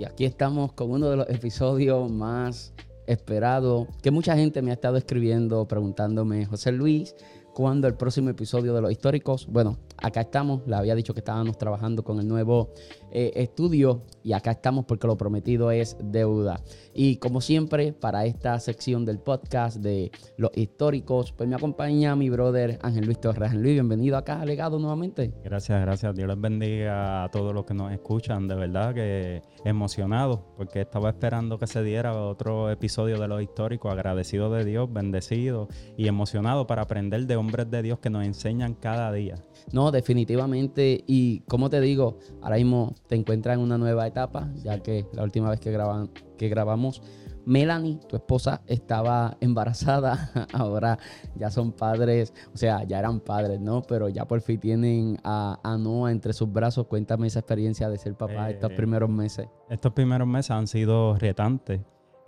Y aquí estamos con uno de los episodios más esperados, que mucha gente me ha estado escribiendo, preguntándome, José Luis, ¿cuándo el próximo episodio de los históricos? Bueno, acá estamos, le había dicho que estábamos trabajando con el nuevo eh, estudio y acá estamos porque lo prometido es deuda. Y como siempre, para esta sección del podcast de los históricos, pues me acompaña mi brother Ángel Luis Torres. Ángel Luis, bienvenido acá a Legado nuevamente. Gracias, gracias. Dios les bendiga a todos los que nos escuchan. De verdad que emocionado porque estaba esperando que se diera otro episodio de los históricos. Agradecido de Dios, bendecido y emocionado para aprender de hombres de Dios que nos enseñan cada día. No, definitivamente. Y como te digo, ahora mismo te encuentras en una nueva etapa, ya que la última vez que, graban, que grabamos, Melanie, tu esposa, estaba embarazada. Ahora ya son padres, o sea, ya eran padres, ¿no? Pero ya por fin tienen a, Noah entre sus brazos. Cuéntame esa experiencia de ser papá estos eh, primeros meses. Estos primeros meses han sido retantes.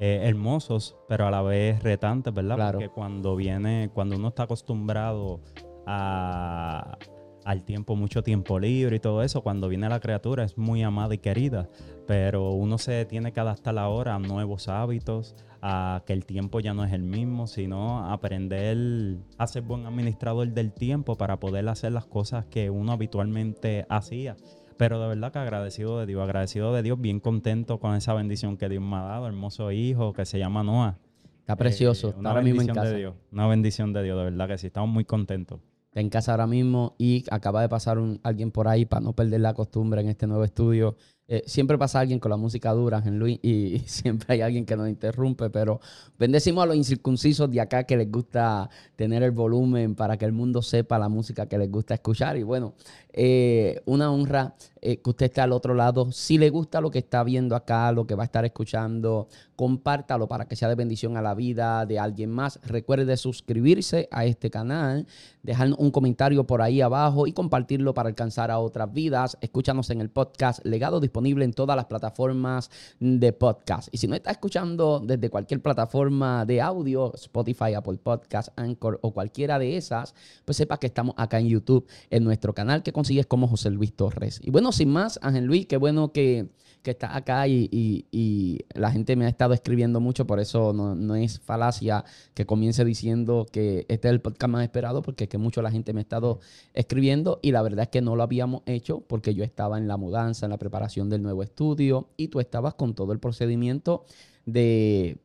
Eh, hermosos, pero a la vez retantes, ¿verdad? Claro. Porque cuando viene, cuando uno está acostumbrado a, al tiempo, mucho tiempo libre y todo eso, cuando viene la criatura es muy amada y querida, pero uno se tiene que adaptar ahora a nuevos hábitos, a que el tiempo ya no es el mismo, sino aprender a ser buen administrador del tiempo para poder hacer las cosas que uno habitualmente hacía. Pero de verdad que agradecido de Dios, agradecido de Dios, bien contento con esa bendición que Dios me ha dado, hermoso hijo que se llama Noah. Está precioso, eh, una bendición de Dios, una bendición de Dios, de verdad que sí, estamos muy contentos en casa ahora mismo y acaba de pasar un, alguien por ahí para no perder la costumbre en este nuevo estudio. Eh, siempre pasa alguien con la música dura, en Luis, y, siempre hay alguien que nos interrumpe, pero bendecimos a los incircuncisos de acá que les gusta tener el volumen para que el mundo sepa la música que les gusta escuchar. Y bueno, eh, una honra eh, que usted esté al otro lado. Si le gusta lo que está viendo acá, lo que va a estar escuchando, compártalo para que sea de bendición a la vida de alguien más. Recuerde suscribirse a este canal, dejar un comentario por ahí abajo y compartirlo para alcanzar a otras vidas. Escúchanos en el podcast Legado disponible en todas las plataformas de podcast. Y si no está escuchando desde cualquier plataforma de audio, Spotify, Apple Podcast, Anchor o cualquiera de esas, pues sepa que estamos acá en YouTube, en nuestro canal que consigues como José Luis Torres. Y bueno, sin más, Ángel Luis, qué bueno que, que estás acá y, la gente me ha estado escribiendo mucho, por eso no, es falacia que comience diciendo que este es el podcast más esperado, porque es que mucho la gente me ha estado escribiendo y la verdad es que no lo habíamos hecho porque yo estaba en la mudanza, en la preparación del nuevo estudio y tú estabas con todo el procedimiento de,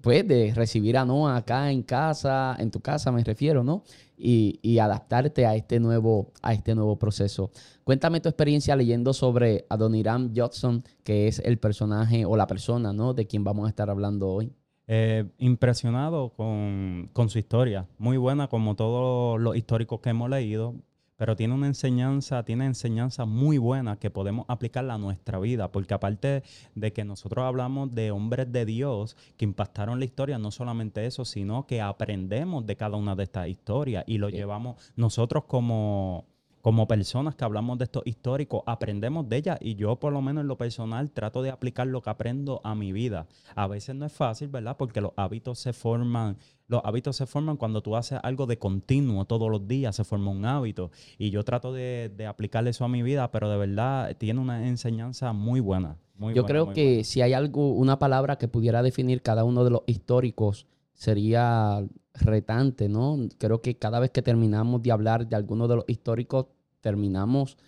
pues, de recibir a Noah acá en casa, en tu casa me refiero, ¿no? y, adaptarte a este, nuevo, a este nuevo proceso. Cuéntame tu experiencia leyendo sobre Adoniram Judson, que es el personaje o la persona ¿no? de quien vamos a estar hablando hoy. Eh, impresionado con, con, su historia, muy buena como todos los históricos que hemos leído, pero tiene una enseñanza, tiene enseñanza muy buena que podemos aplicarla a nuestra vida, porque aparte de que nosotros hablamos de hombres de Dios que impactaron la historia, no solamente eso, sino que aprendemos de cada una de estas historias y lo llevamos nosotros como como personas que hablamos de estos históricos, aprendemos de ellas y yo por lo menos en lo personal trato de aplicar lo que aprendo a mi vida. A veces no es fácil, ¿verdad? Porque los hábitos se forman, los hábitos se forman cuando tú haces algo de continuo todos los días, se forma un hábito y yo trato de, de aplicar eso a mi vida, pero de verdad tiene una enseñanza muy buena. yo creo que si hay algo, una palabra que pudiera definir cada uno de los históricos sería retante, ¿no? Creo que cada vez que terminamos de hablar de alguno de los históricos, terminamos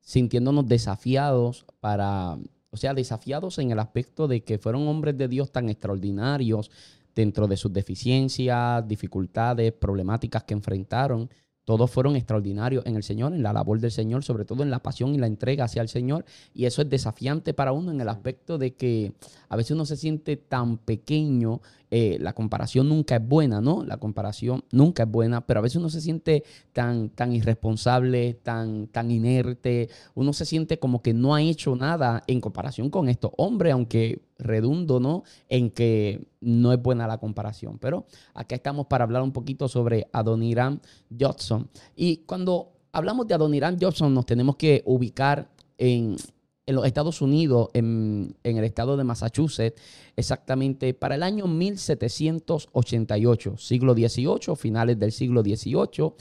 sintiéndonos desafiados para, o sea, desafiados en el aspecto de que fueron hombres de Dios tan extraordinarios dentro de sus deficiencias, dificultades, problemáticas que enfrentaron. Todos fueron extraordinarios en el Señor, en la labor del Señor, sobre todo en la pasión y la entrega hacia el Señor. Y eso es desafiante para uno en el aspecto de que a veces uno se siente tan pequeño eh, la comparación nunca es buena, ¿no? La comparación nunca es buena, pero a veces uno se siente tan, tan irresponsable, tan, tan inerte, uno se siente como que no ha hecho nada en comparación con estos hombres, aunque redundo, ¿no? En que no es buena la comparación. Pero acá estamos para hablar un poquito sobre Adoniram Johnson. Y cuando hablamos de Adoniram Johnson, nos tenemos que ubicar en, en los Estados Unidos, en, el estado de Massachusetts, exactamente para el año 1788, siglo XVIII, finales del siglo XVIII.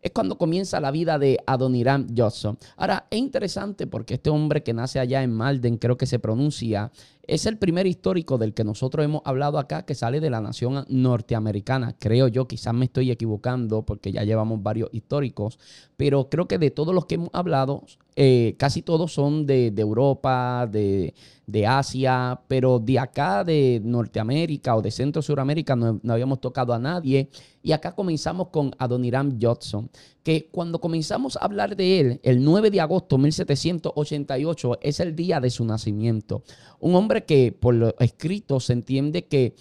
es cuando comienza la vida de Adoniram Johnson. Ahora, es interesante porque este hombre que nace allá en Malden, creo que se pronuncia, es el primer histórico del que nosotros hemos hablado acá que sale de la nación norteamericana. Creo yo, quizás me estoy equivocando porque ya llevamos varios históricos, pero creo que de todos los que hemos hablado, eh, casi todos son de, Europa, de, Asia, pero de acá, de Norteamérica o de Centro Suramérica, no, no habíamos tocado a nadie. Y acá comenzamos con Adoniram Judson, que cuando comenzamos a hablar de él, el 9 de agosto de 1788 es el día de su nacimiento. Un hombre que por lo escrito se entiende que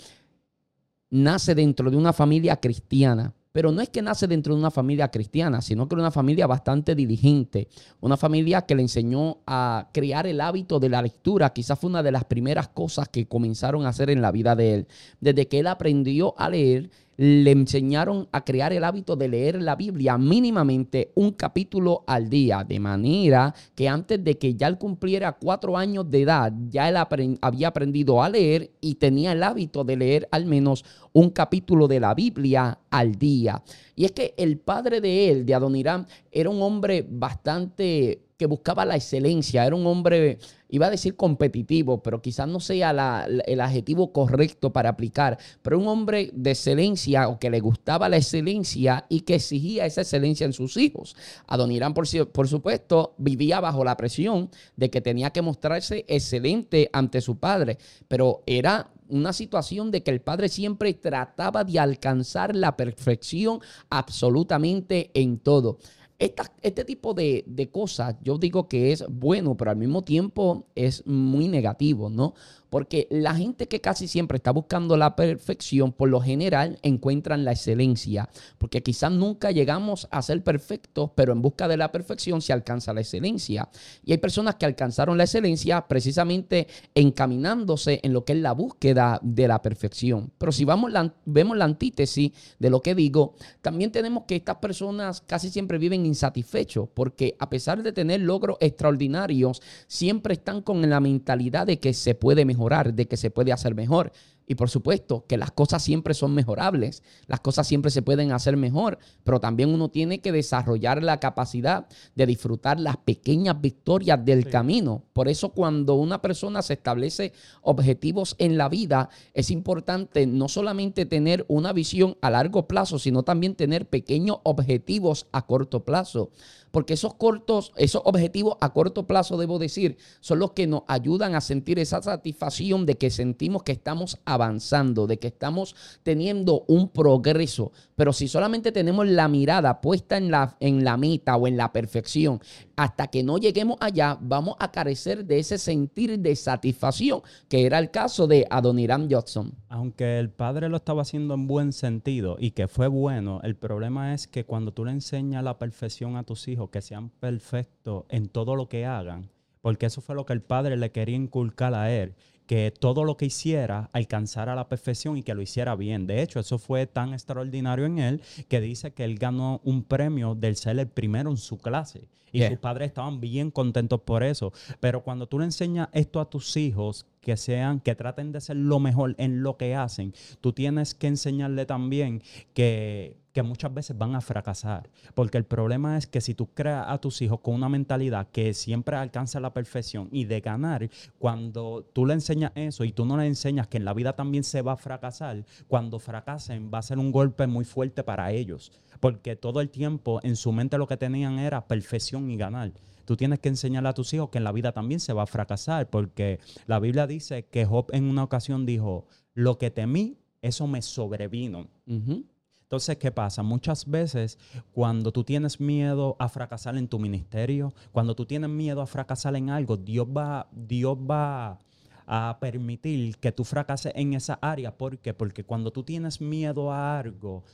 nace dentro de una familia cristiana. Pero no es que nace dentro de una familia cristiana, sino que una familia bastante diligente, una familia que le enseñó a crear el hábito de la lectura. Quizás fue una de las primeras cosas que comenzaron a hacer en la vida de él. Desde que él aprendió a leer, le enseñaron a crear el hábito de leer la Biblia mínimamente un capítulo al día, de manera que antes de que ya él cumpliera cuatro años de edad, ya él había aprendido a leer y tenía el hábito de leer al menos un capítulo de la Biblia al día. Y es que el padre de él, de Adoniram, era un hombre bastante que buscaba la excelencia, era un hombre iba a decir competitivo, pero quizás no sea el adjetivo correcto para aplicar, pero un hombre de excelencia o que le gustaba la excelencia y que exigía esa excelencia en sus hijos. Adonirán, por, por supuesto, vivía bajo la presión de que tenía que mostrarse excelente ante su padre, pero era una situación de que el padre siempre trataba de alcanzar la perfección absolutamente en todo este tipo de, de, cosas yo digo que es bueno, pero al mismo tiempo es muy negativo, ¿no? Porque la gente que casi siempre está buscando la perfección, por lo general encuentran la excelencia. Porque quizás nunca llegamos a ser perfectos, pero en busca de la perfección se alcanza la excelencia. Y hay personas que alcanzaron la excelencia precisamente encaminándose en lo que es la búsqueda de la perfección. Pero si vamos vemos la antítesis de lo que digo, también tenemos que estas personas casi siempre viven insatisfechos porque a pesar de tener logros extraordinarios, siempre están con la mentalidad de que se puede mejorar de que se puede hacer mejor. Y por supuesto que las cosas siempre son mejorables, las cosas siempre se pueden hacer mejor, pero también uno tiene que desarrollar la capacidad de disfrutar las pequeñas victorias del camino. Por eso cuando una persona se establece objetivos en la vida, es importante no solamente tener una visión a largo plazo, sino también tener pequeños objetivos a corto plazo porque esos cortos, esos objetivos a corto plazo, debo decir, son los que nos ayudan a sentir esa satisfacción de que sentimos que estamos avanzando, de que estamos teniendo un progreso. Pero si solamente tenemos la mirada puesta en la, en la meta o en la perfección, hasta que no lleguemos allá, vamos a carecer de ese sentir de satisfacción, que era el caso de Adoniram Johnson. Aunque el padre lo estaba haciendo en buen sentido y que fue bueno, el problema es que cuando tú le enseñas la perfección a tus hijos, que sean perfectos en todo lo que hagan, porque eso fue lo que el padre le quería inculcar a él que todo lo que hiciera alcanzara la perfección y que lo hiciera bien. De hecho, eso fue tan extraordinario en él que dice que él ganó un premio del ser el primero en su clase. Y sus padres estaban bien contentos por eso. Pero cuando tú le enseñas esto a tus hijos, que sean, que traten de ser lo mejor en lo que hacen, tú tienes que enseñarle también que que muchas veces van a fracasar. Porque el problema es que si tú creas a tus hijos con una mentalidad que siempre alcanza la perfección y de ganar, cuando tú le enseñas eso y tú no le enseñas que en la vida también se va a fracasar, cuando fracasen va a ser un golpe muy fuerte para ellos. Porque todo el tiempo en su mente lo que tenían era perfección y ganar tú tienes que enseñarle a tus hijos que en la vida también se va a fracasar, porque la Biblia dice que Job en una ocasión dijo, lo que temí, eso me sobrevino. Entonces, ¿qué pasa? Muchas veces cuando tú tienes miedo a fracasar en tu ministerio, cuando tú tienes miedo a fracasar en algo, Dios va, Dios va a permitir que tú fracases en esa área. ¿Por qué? Porque cuando tú tienes miedo a algo,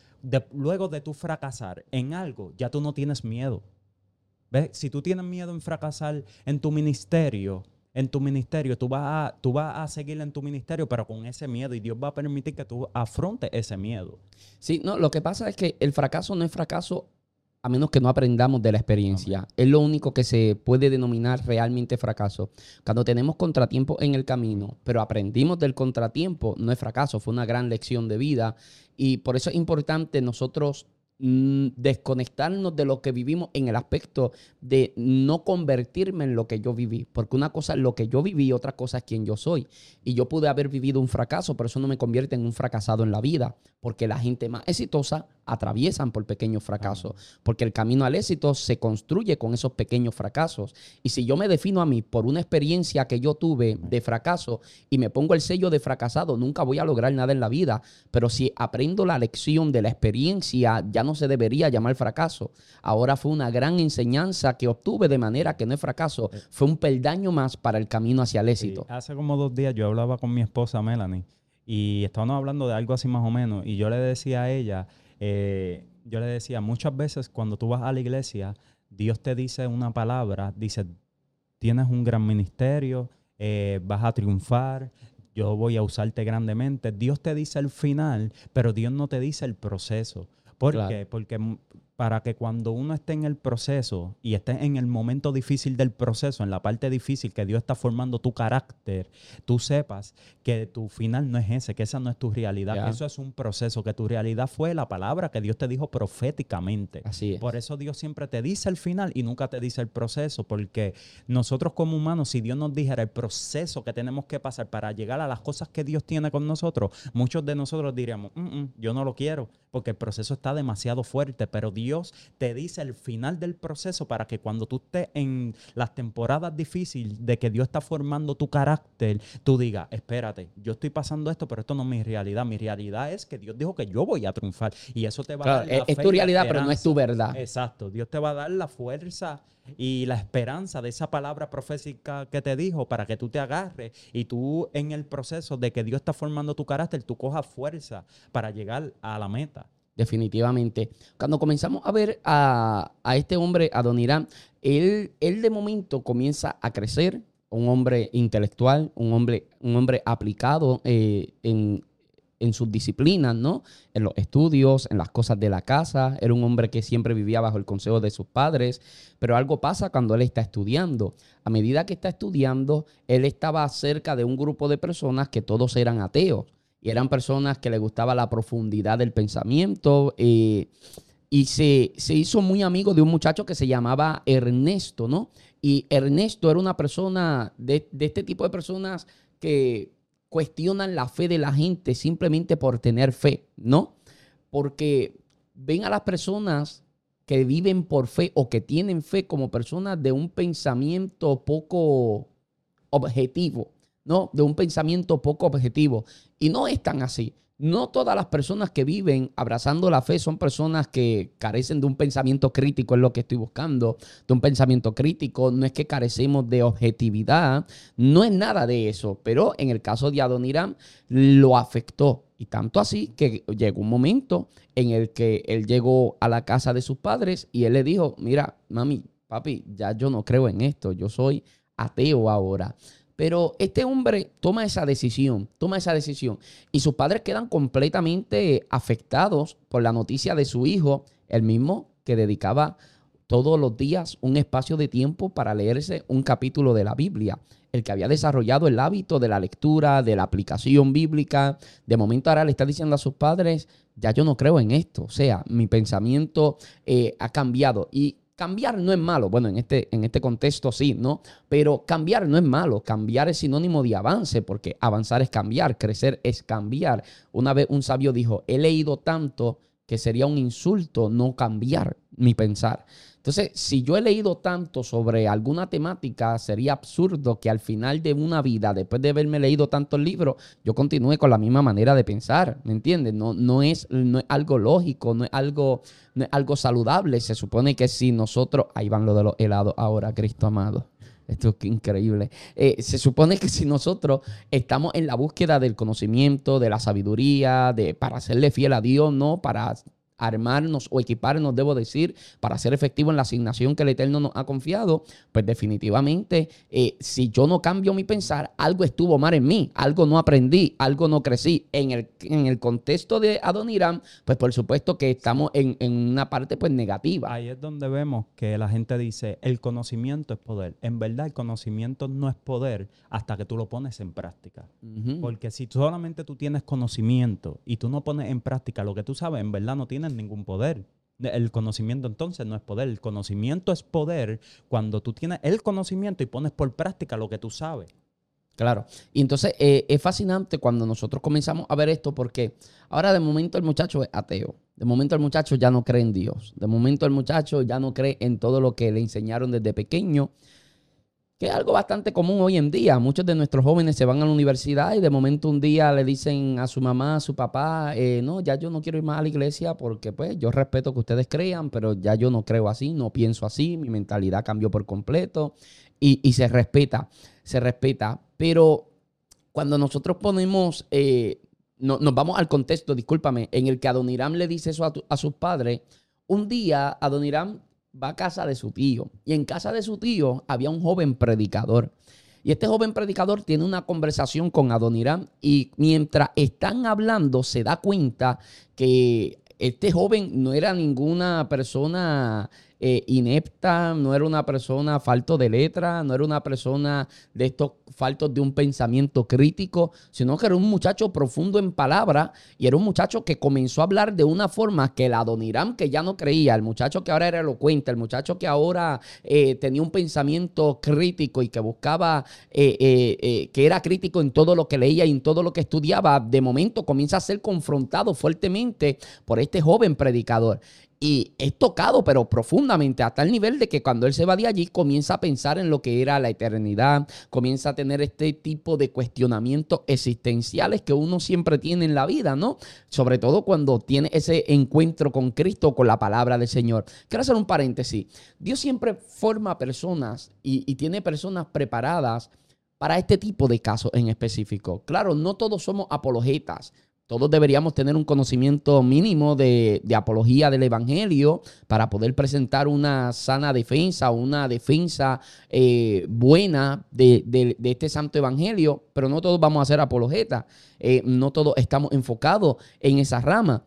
luego de tú fracasar en algo, ya tú no tienes miedo. ¿Ves? Si tú tienes miedo en fracasar en tu ministerio, en tu ministerio, tú vas, a, tú vas a seguir en tu ministerio, pero con ese miedo y Dios va a permitir que tú afrontes ese miedo. Sí, no, lo que pasa es que el fracaso no es fracaso a menos que no aprendamos de la experiencia. Es lo único que se puede denominar realmente fracaso. Cuando tenemos contratiempo en el camino, pero aprendimos del contratiempo, no es fracaso, fue una gran lección de vida. Y por eso es importante nosotros desconectarnos de lo que vivimos en el aspecto de no convertirme en lo que yo viví. Porque una cosa es lo que yo viví, otra cosa es quién yo soy. Y yo pude haber vivido un fracaso, pero eso no me convierte en un fracasado en la vida. Porque la gente más exitosa atraviesan por pequeños fracasos, porque el camino al éxito se construye con esos pequeños fracasos. Y si yo me defino a mí por una experiencia que yo tuve de fracaso y me pongo el sello de fracasado, nunca voy a lograr nada en la vida. Pero si aprendo la lección de la experiencia, ya no se debería llamar fracaso. Ahora fue una gran enseñanza que obtuve de manera que no es fracaso, fue un peldaño más para el camino hacia el éxito. hace como dos días yo hablaba con mi esposa Melanie y estábamos hablando de algo así más o menos y yo le decía a ella, eh, yo le decía, muchas veces cuando tú vas a la iglesia, Dios te dice una palabra, dice, tienes un gran ministerio, eh, vas a triunfar, yo voy a usarte grandemente. Dios te dice el final, pero Dios no te dice el proceso. ¿Por qué? Porque para que cuando uno esté en el proceso y esté en el momento difícil del proceso, en la parte difícil que Dios está formando tu carácter, tú sepas que tu final no es ese, que esa no es tu realidad, eso es un proceso, que tu realidad fue la palabra que Dios te dijo proféticamente. Así es. Por eso Dios siempre te dice el final y nunca te dice el proceso, porque nosotros como humanos, si Dios nos dijera el proceso que tenemos que pasar para llegar a las cosas que Dios tiene con nosotros, muchos de nosotros diríamos, mm, mm, yo no lo quiero, porque el proceso está demasiado fuerte, pero Dios te dice el final del proceso para que cuando tú estés en las temporadas difíciles de que Dios está formando tu carácter, tú digas, espérate, yo estoy pasando esto, pero esto no es mi realidad. Mi realidad es que Dios dijo que yo voy a triunfar y eso te va a dar... La es, tu realidad, pero no es tu verdad. Exacto, Dios te va a dar la fuerza y la esperanza de esa palabra profética que te dijo para que tú te agarres y tú en el proceso de que Dios está formando tu carácter, tú cojas fuerza para llegar a la meta definitivamente. Cuando comenzamos a ver a, este hombre, a Don Irán, él, él de momento comienza a crecer, un hombre intelectual, un hombre, un hombre aplicado eh, en, en sus disciplinas, ¿no? En los estudios, en las cosas de la casa. Era un hombre que siempre vivía bajo el consejo de sus padres. Pero algo pasa cuando él está estudiando. A medida que está estudiando, él estaba cerca de un grupo de personas que todos eran ateos y eran personas que le gustaba la profundidad del pensamiento. Eh, y se, hizo muy amigo de un muchacho que se llamaba Ernesto, ¿no? Y Ernesto era una persona de, de este tipo de personas que cuestionan la fe de la gente simplemente por tener fe, ¿no? Porque ven a las personas que viven por fe o que tienen fe como personas de un pensamiento poco objetivo. ¿no? De un pensamiento poco objetivo. Y no es tan así. No todas las personas que viven abrazando la fe son personas que carecen de un pensamiento crítico, es lo que estoy buscando, de un pensamiento crítico. No es que carecemos de objetividad, no es nada de eso. Pero en el caso de Adoniram lo afectó. Y tanto así que llegó un momento en el que él llegó a la casa de sus padres y él le dijo, mira, mami, papi, ya yo no creo en esto, yo soy ateo ahora. Pero este hombre toma esa decisión, toma esa decisión. Y sus padres quedan completamente afectados por la noticia de su hijo, el mismo que dedicaba todos los días un espacio de tiempo para leerse un capítulo de la Biblia. El que había desarrollado el hábito de la lectura, de la aplicación bíblica. De momento ahora le está diciendo a sus padres, ya yo no creo en esto. O sea, mi pensamiento eh, ha cambiado. Y Cambiar no es malo, bueno, en este, en este contexto sí, ¿no? Pero cambiar no es malo, cambiar es sinónimo de avance, porque avanzar es cambiar, crecer es cambiar. Una vez un sabio dijo, he leído tanto que sería un insulto no cambiar mi pensar. Entonces, si yo he leído tanto sobre alguna temática, sería absurdo que al final de una vida, después de haberme leído tantos libros, yo continúe con la misma manera de pensar, ¿me entiendes? No, no, es, no es algo lógico, no es algo, no es algo saludable. Se supone que si nosotros, ahí van lo de los helados ahora, Cristo amado. Esto es increíble. Eh, se supone que si nosotros estamos en la búsqueda del conocimiento, de la sabiduría, de para serle fiel a Dios, no para armarnos o equiparnos, debo decir, para ser efectivo en la asignación que el Eterno nos ha confiado, pues definitivamente, eh, si yo no cambio mi pensar, algo estuvo mal en mí, algo no aprendí, algo no crecí. En el, en el contexto de Adoniram, pues por supuesto que estamos en, una parte pues negativa. Ahí es donde vemos que la gente dice, el conocimiento es poder. En verdad, el conocimiento no es poder hasta que tú lo pones en práctica. Porque si solamente tú tienes conocimiento y tú no pones en práctica lo que tú sabes, en verdad no tienes ningún poder. El conocimiento entonces no es poder. El conocimiento es poder cuando tú tienes el conocimiento y pones por práctica lo que tú sabes. Claro. Y entonces eh, es fascinante cuando nosotros comenzamos a ver esto porque ahora de momento el muchacho es ateo. De momento el muchacho ya no cree en Dios. De momento el muchacho ya no cree en todo lo que le enseñaron desde pequeño es algo bastante común hoy en día. Muchos de nuestros jóvenes se van a la universidad y de momento un día le dicen a su mamá, a su papá, eh, no, ya yo no quiero ir más a la iglesia porque pues yo respeto que ustedes crean, pero ya yo no creo así, no pienso así, mi mentalidad cambió por completo y, se respeta, se respeta. Pero cuando nosotros ponemos, eh, nos vamos al contexto, discúlpame, en el que Adoniram le dice eso a, a sus padres, un día Adoniram va a casa de su tío. Y en casa de su tío había un joven predicador. Y este joven predicador tiene una conversación con Adoniram y mientras están hablando se da cuenta que este joven no era ninguna persona eh, inepta, no era una persona falto de letra, no era una persona de estos faltos de un pensamiento crítico, sino que era un muchacho profundo en palabra y era un muchacho que comenzó a hablar de una forma que el Adoniram que ya no creía, el muchacho que ahora era elocuente, el muchacho que ahora eh, tenía un pensamiento crítico y que buscaba, eh, que era crítico en todo lo que leía y en todo lo que estudiaba, de momento comienza a ser confrontado fuertemente por este joven predicador y es tocado, pero profundamente, hasta el nivel de que cuando él se va de allí comienza a pensar en lo que era la eternidad, comienza a tener este tipo de cuestionamientos existenciales que uno siempre tiene en la vida, ¿no? Sobre todo cuando tiene ese encuentro con Cristo, con la palabra del Señor. Quiero hacer un paréntesis. Dios siempre forma personas y, y tiene personas preparadas para este tipo de casos en específico. Claro, no todos somos apologetas. Todos deberíamos tener un conocimiento mínimo de, apología del Evangelio para poder presentar una sana defensa, una defensa eh, buena de, este santo Evangelio, pero no todos vamos a ser apologetas, eh, no todos estamos enfocados en esa rama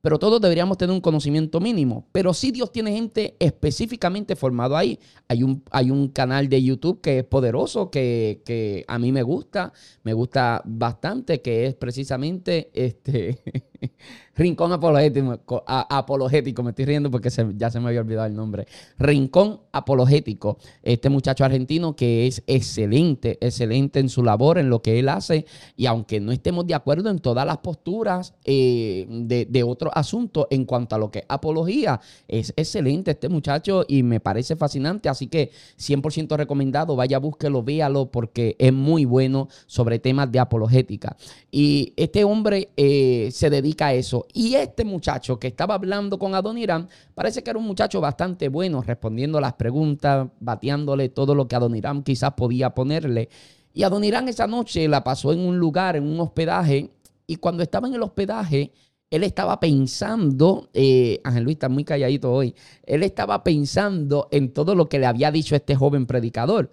pero todos deberíamos tener un conocimiento mínimo. Pero sí Dios tiene gente específicamente formado ahí. Hay un, hay un canal de YouTube que es poderoso, que, que a mí me gusta, me gusta bastante, que es precisamente este Rincón Apologético, Apologético, me estoy riendo porque ya se me había olvidado el nombre. Rincón Apologético, este muchacho argentino que es excelente, excelente en su labor, en lo que él hace, y aunque no estemos de acuerdo en todas las posturas eh, de, de otros asuntos en cuanto a lo que es apología, es excelente este muchacho y me parece fascinante, así que 100% recomendado, vaya, búsquelo, véalo porque es muy bueno sobre temas de apologética. Y este hombre eh, se dedica eso y este muchacho que estaba hablando con Adoniram, parece que era un muchacho bastante bueno, respondiendo las preguntas, bateándole todo lo que Adoniram quizás podía ponerle. Y Adoniram esa noche la pasó en un lugar, en un hospedaje, y cuando estaba en el hospedaje, él estaba pensando, eh, Ángel Luis está muy calladito hoy, él estaba pensando en todo lo que le había dicho este joven predicador.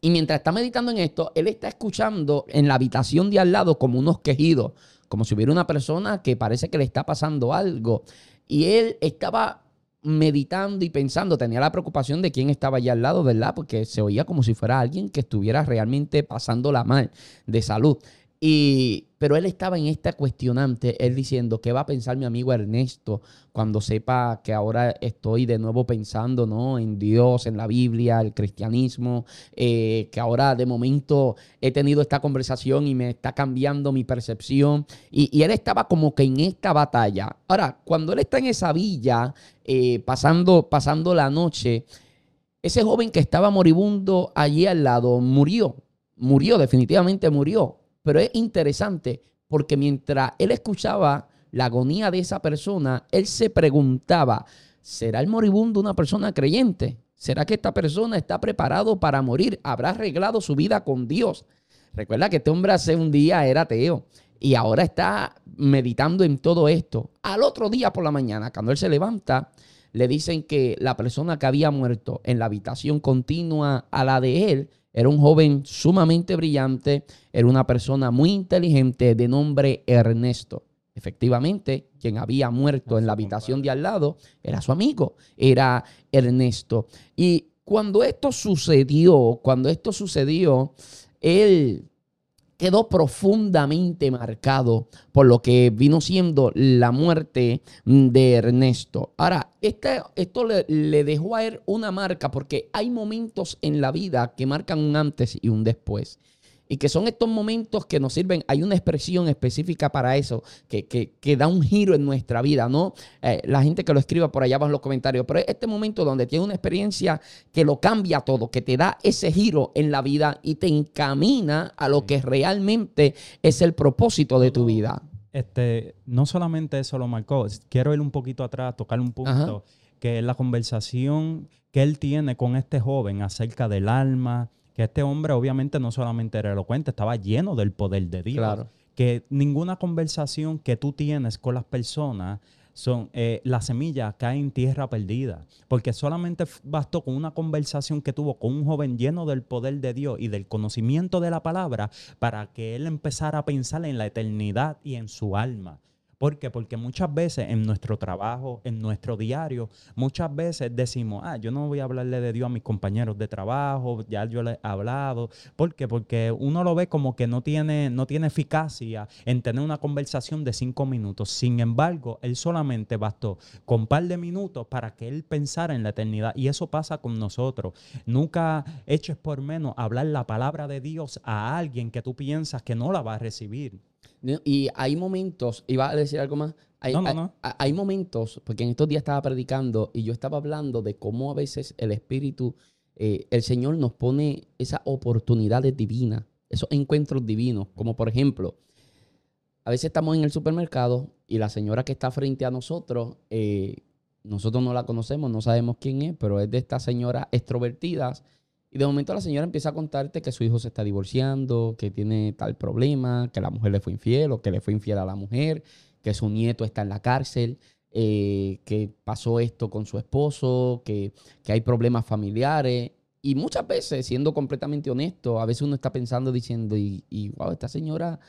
Y mientras está meditando en esto, él está escuchando en la habitación de al lado como unos quejidos, como si hubiera una persona que parece que le está pasando algo. Y él estaba meditando y pensando, tenía la preocupación de quién estaba allá al lado, ¿verdad? Porque se oía como si fuera alguien que estuviera realmente pasándola mal de salud. Y, pero él estaba en esta cuestionante, él diciendo, ¿qué va a pensar mi amigo Ernesto cuando sepa que ahora estoy de nuevo pensando ¿no? en Dios, en la Biblia, el cristianismo, eh, que ahora de momento he tenido esta conversación y me está cambiando mi percepción? Y, él estaba como que en esta batalla. Ahora, cuando él está en esa villa, eh, pasando, pasando la noche, ese joven que estaba moribundo allí al lado murió, murió, definitivamente murió pero es interesante porque mientras él escuchaba la agonía de esa persona, él se preguntaba, ¿será el moribundo una persona creyente? ¿Será que esta persona está preparado para morir? ¿Habrá arreglado su vida con Dios? Recuerda que este hombre hace un día era ateo y ahora está meditando en todo esto. Al otro día por la mañana, cuando él se levanta, le dicen que la persona que había muerto en la habitación continua a la de él era un joven sumamente brillante, era una persona muy inteligente de nombre Ernesto. Efectivamente, quien había muerto en la habitación de al lado era su amigo, era Ernesto. Y cuando esto sucedió, cuando esto sucedió, él quedó profundamente marcado por lo que vino siendo la muerte de Ernesto. Ahora, este, esto le, le, dejó a él una marca porque hay momentos en la vida que marcan un antes y un después. Y que son estos momentos que nos sirven, hay una expresión específica para eso, que, que, da un giro en nuestra vida, ¿no? Eh, la gente que lo escriba por allá abajo en los comentarios, pero es este momento donde tiene una experiencia que lo cambia todo, que te da ese giro en la vida y te encamina a lo que realmente es el propósito de tu vida. Este, no solamente eso lo marcó, quiero ir un poquito atrás, tocar un punto, que es la conversación que él tiene con este joven acerca del alma, que este hombre obviamente no solamente era elocuente, estaba lleno del poder de Dios. Claro. Que ninguna conversación que tú tienes con las personas son eh, la semilla cae en tierra perdida, porque solamente bastó con una conversación que tuvo con un joven lleno del poder de Dios y del conocimiento de la palabra para que él empezara a pensar en la eternidad y en su alma. ¿Por qué? Porque muchas veces en nuestro trabajo, en nuestro diario, muchas veces decimos, ah, yo no voy a hablarle de Dios a mis compañeros de trabajo, ya yo le he hablado. ¿Por qué? Porque uno lo ve como que no tiene, no tiene eficacia en tener una conversación de cinco minutos. Sin embargo, él solamente bastó con un par de minutos para que él pensara en la eternidad. Y eso pasa con nosotros. Nunca eches por menos hablar la palabra de Dios a alguien que tú piensas que no la va a recibir. Y hay momentos, iba a decir algo más. Hay, no, no, no. Hay, momentos, porque en estos días estaba predicando y yo estaba hablando de cómo a veces el Espíritu, eh, el Señor nos pone esas oportunidades divinas, esos encuentros divinos, como por ejemplo, a veces estamos en el supermercado y la señora que está frente a nosotros, eh, nosotros no la conocemos, no sabemos quién es, pero es de estas señoras extrovertidas y de momento la señora empieza a contarte que su hijo se está divorciando, que tiene tal problema, que la mujer le fue infiel o que le fue infiel a la mujer, que su nieto está en la cárcel, eh, que pasó esto con su esposo, que, hay problemas familiares. Y muchas veces, siendo completamente honesto, a veces uno está pensando diciendo, y, y wow, esta señora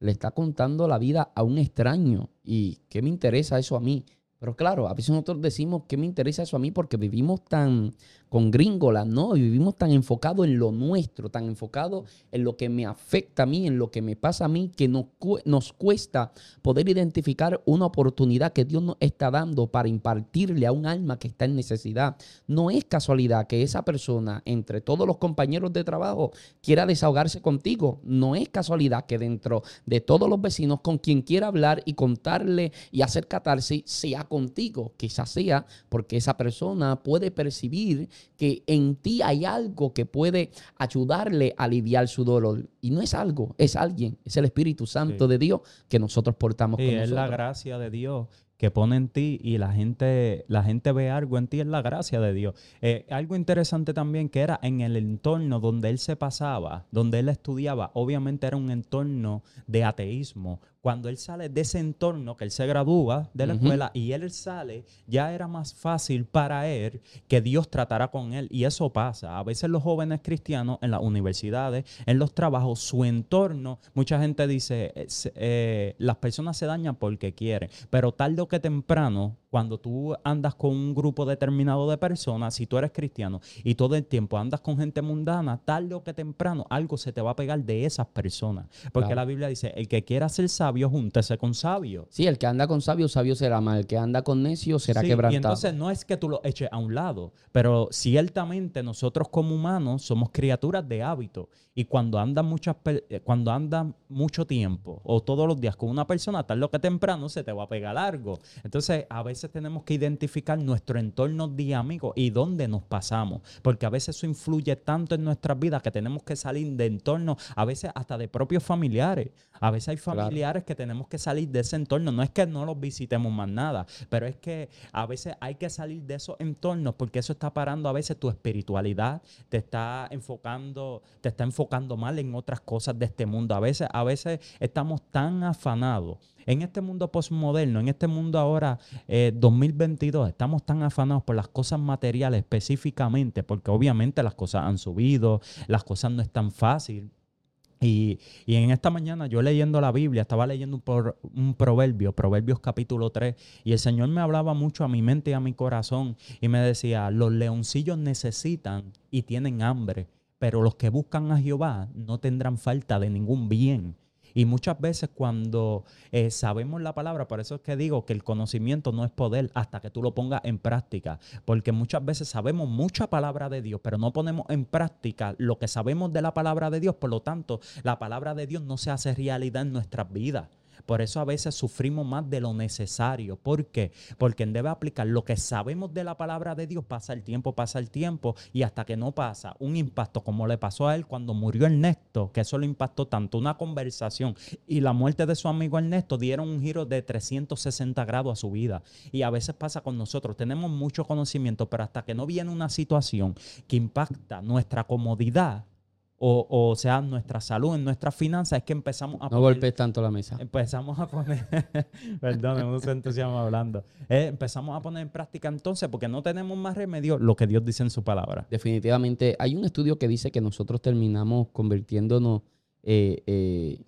le está contando la vida a un extraño. ¿Y qué me interesa eso a mí? Pero claro, a veces nosotros decimos que me interesa eso a mí porque vivimos tan con gringola, no, vivimos tan enfocados en lo nuestro, tan enfocados en lo que me afecta a mí, en lo que me pasa a mí, que nos, nos cuesta poder identificar una oportunidad que Dios nos está dando para impartirle a un alma que está en necesidad. No es casualidad que esa persona, entre todos los compañeros de trabajo, quiera desahogarse contigo. No es casualidad que dentro de todos los vecinos con quien quiera hablar y contarle y hacer catarsis sea contigo. Quizás sea porque esa persona puede percibir que en ti hay algo que puede ayudarle a aliviar su dolor. Y no es algo, es alguien, es el Espíritu Santo de Dios que nosotros portamos con nosotros. Es la gracia de Dios que pone en ti y la gente, la gente ve algo en ti, es la gracia de Dios. Eh, algo interesante también que era en el entorno donde él se pasaba, donde él estudiaba, obviamente era un entorno de ateísmo, cuando él sale de ese entorno, que él se gradúa de la escuela y él sale, ya era más fácil para él que Dios tratara con él. Y eso pasa. A veces los jóvenes cristianos en las universidades, en los trabajos, su entorno, mucha gente dice, eh, eh, las personas se dañan porque quieren, pero tarde o que temprano cuando tú andas con un grupo determinado de personas, si tú eres cristiano y todo el tiempo andas con gente mundana, tarde o que temprano algo se te va a pegar de esas personas. Porque la Biblia dice, el que quiera ser sabio, júntese con sabio. Sí, el que anda con sabio, sabio será mal. El que anda con necio será sí, quebrantado. Y entonces no es que tú lo eches a un lado, pero ciertamente nosotros como humanos somos criaturas de hábito. Y cuando andan muchas eh, cuando andan mucho tiempo o todos los días con una persona, tarde o que temprano se te va a pegar algo. Entonces, a veces tenemos que identificar nuestro entorno de amigos y dónde nos pasamos, porque a veces eso influye tanto en nuestras vidas que tenemos que salir de entorno, a veces hasta de propios familiares. A veces hay familiares que tenemos que salir de ese entorno. No es que no los visitemos más nada, pero es que a veces hay que salir de esos entornos porque eso está parando a veces tu espiritualidad, te está enfocando, te está enfocando mal en otras cosas de este mundo. A veces, a veces estamos tan afanados en este mundo postmoderno, en este mundo ahora 2022, eh, estamos tan afanados por las cosas materiales específicamente, porque obviamente las cosas han subido, las cosas no están fáciles. Y, y, en esta mañana yo leyendo la Biblia, estaba leyendo un, un, proverbio, Proverbios capítulo 3, y el Señor me hablaba mucho a mi mente y a mi corazón y me decía, los leoncillos necesitan y tienen hambre, pero los que buscan a Jehová no tendrán falta de ningún bien. Y muchas veces cuando eh, sabemos la palabra, por eso es que digo que el conocimiento no es poder hasta que tú lo pongas en práctica, porque muchas veces sabemos mucha palabra de Dios, pero no ponemos en práctica lo que sabemos de la palabra de Dios, por lo tanto, la palabra de Dios no se hace realidad en nuestras vidas. Por eso a veces sufrimos más de lo necesario. ¿Por qué? Porque debe aplicar lo que sabemos de la palabra de Dios, pasa el tiempo, pasa el tiempo, y hasta que no pasa un impacto como le pasó a él cuando murió Ernesto, que eso lo impactó tanto una conversación y la muerte de su amigo Ernesto dieron un giro de 360 grados a su vida. Y a veces pasa con nosotros, tenemos mucho conocimiento, pero hasta que no viene una situación que impacta nuestra comodidad, o, sea, nuestra salud, en nuestras finanzas, es que empezamos a No golpes tanto la mesa. Empezamos a poner, perdón, me entusiasmo hablando. Eh, empezamos a poner en práctica entonces, porque no tenemos más remedio, lo que Dios dice en su palabra. Definitivamente, hay un estudio que dice que nosotros terminamos convirtiéndonos eh, eh,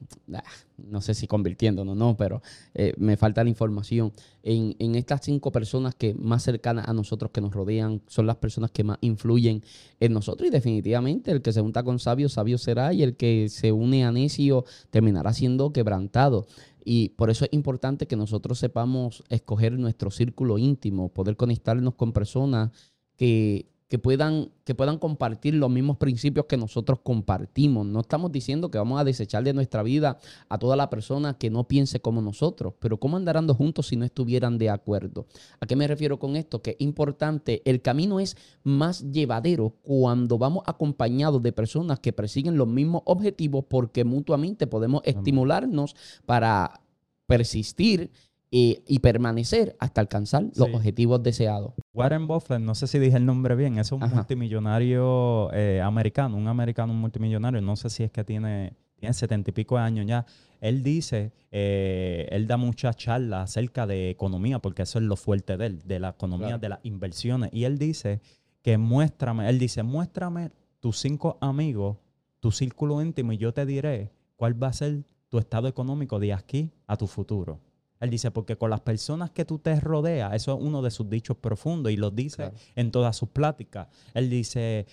no sé si convirtiéndonos, no, pero eh, me falta la información. En, en, estas cinco personas que más cercanas a nosotros que nos rodean son las personas que más influyen en nosotros y definitivamente el que se junta con sabio, sabio será y el que se une a necio terminará siendo quebrantado. Y por eso es importante que nosotros sepamos escoger nuestro círculo íntimo, poder conectarnos con personas que que puedan, que puedan compartir los mismos principios que nosotros compartimos. No estamos diciendo que vamos a desechar de nuestra vida a toda la persona que no piense como nosotros, pero ¿cómo andarán juntos si no estuvieran de acuerdo? ¿A qué me refiero con esto? Que es importante, el camino es más llevadero cuando vamos acompañados de personas que persiguen los mismos objetivos porque mutuamente podemos estimularnos para persistir y, permanecer hasta alcanzar los objetivos deseados. Warren Buffett, no sé si dije el nombre bien, es un multimillonario eh, americano, un americano multimillonario, no sé si es que tiene, tiene setenta y pico de años ya. Él dice, eh, él da muchas charlas acerca de economía, porque eso es lo fuerte de él, de la economía, de las inversiones. Y él dice que muéstrame, él dice, muéstrame tus cinco amigos, tu círculo íntimo, y yo te diré cuál va a ser tu estado económico de aquí a tu futuro. Él dice, porque con las personas que tú te rodeas, eso es uno de sus dichos profundos y lo dice en todas sus pláticas. Él dice,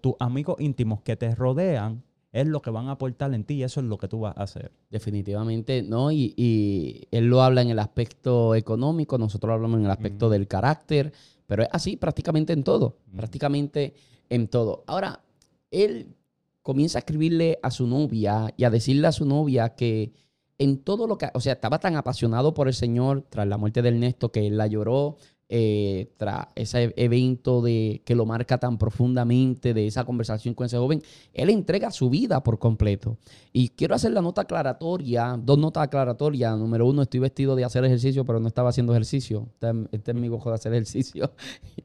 tus amigos íntimos que te rodean es lo que van a aportar en ti y eso es lo que tú vas a hacer. Definitivamente, ¿no? Y, él lo habla en el aspecto económico, nosotros hablamos en el aspecto del carácter, pero es así prácticamente en todo, prácticamente en todo. Ahora, él comienza a escribirle a su novia y a decirle a su novia que en todo lo que, o sea, estaba tan apasionado por el Señor tras la muerte de Ernesto que él la lloró, eh, tras ese evento de, que lo marca tan profundamente, de esa conversación con ese joven, él entrega su vida por completo. Y quiero hacer la nota aclaratoria, dos notas aclaratorias. Número uno, estoy vestido de hacer ejercicio, pero no estaba haciendo ejercicio. Este, este es mi gojo de hacer ejercicio.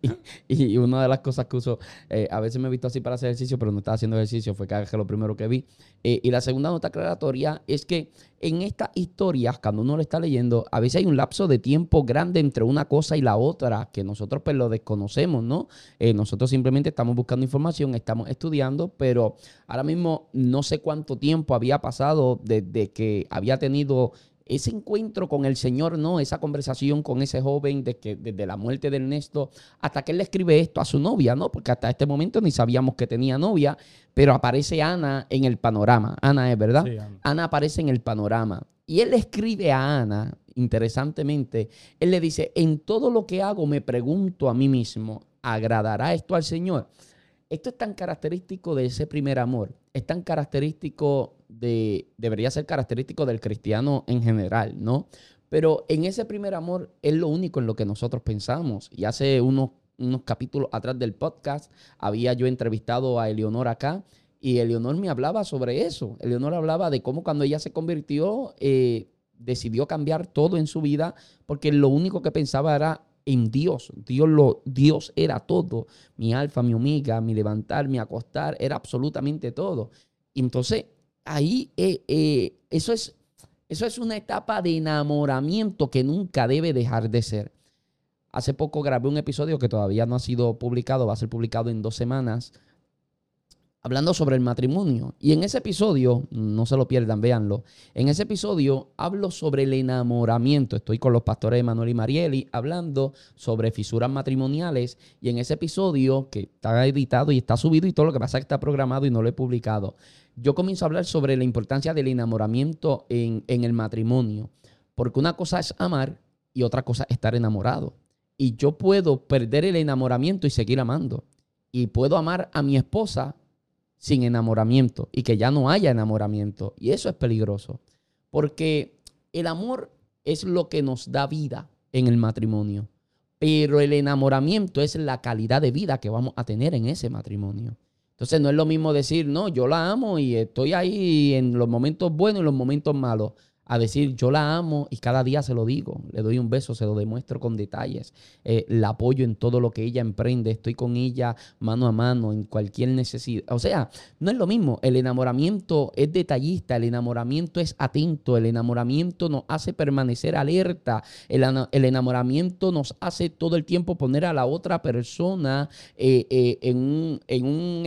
y, una de las cosas que uso, eh, a veces me he visto así para hacer ejercicio, pero no estaba haciendo ejercicio, fue que lo primero que vi. Eh, y la segunda nota aclaratoria es que en estas historias, cuando uno lo está leyendo, a veces hay un lapso de tiempo grande entre una cosa y la otra, que nosotros pues lo desconocemos, ¿no? Eh, nosotros simplemente estamos buscando información, estamos estudiando, pero ahora mismo no sé cuánto tiempo había pasado desde que había tenido ese encuentro con el Señor, no, esa conversación con ese joven de que, desde la muerte de Ernesto hasta que él le escribe esto a su novia, ¿no? Porque hasta este momento ni sabíamos que tenía novia, pero aparece Ana en el panorama. Ana es verdad. Ana. aparece en el panorama. Y él le escribe a Ana, interesantemente, él le dice, en todo lo que hago me pregunto a mí mismo, ¿agradará esto al Señor? Esto es tan característico de ese primer amor, es tan característico de, debería ser característico del cristiano en general, ¿no? Pero en ese primer amor es lo único en lo que nosotros pensamos. Y hace unos, unos capítulos atrás del podcast había yo entrevistado a Eleonor acá y Eleonor me hablaba sobre eso. Eleonor hablaba de cómo cuando ella se convirtió, eh, decidió cambiar todo en su vida porque lo único que pensaba era en Dios. Dios, lo, Dios era todo. Mi alfa, mi omega, mi levantar, mi acostar, era absolutamente todo. Y entonces ahí eh, eh, eso, es, eso es una etapa de enamoramiento que nunca debe dejar de ser. Hace poco grabé un episodio que todavía no ha sido publicado, va a ser publicado en dos semanas, hablando sobre el matrimonio. Y en ese episodio, no se lo pierdan, véanlo. En ese episodio hablo sobre el enamoramiento. Estoy con los pastores Manuel y Marieli hablando sobre fisuras matrimoniales. Y en ese episodio, que está editado y está subido y todo lo que pasa es que está programado y no lo he publicado, yo comienzo a hablar sobre la importancia del enamoramiento en, en el matrimonio. Porque una cosa es amar y otra cosa es estar enamorado. Y yo puedo perder el enamoramiento y seguir amando. Y puedo amar a mi esposa sin enamoramiento y que ya no haya enamoramiento. Y eso es peligroso, porque el amor es lo que nos da vida en el matrimonio, pero el enamoramiento es la calidad de vida que vamos a tener en ese matrimonio. Entonces no es lo mismo decir, no, yo la amo y estoy ahí en los momentos buenos y los momentos malos a decir yo la amo y cada día se lo digo, le doy un beso, se lo demuestro con detalles, eh, la apoyo en todo lo que ella emprende, estoy con ella mano a mano en cualquier necesidad. O sea, no es lo mismo, el enamoramiento es detallista, el enamoramiento es atento, el enamoramiento nos hace permanecer alerta, el, enamoramiento nos hace todo el tiempo poner a la otra persona eh, eh, en un... En un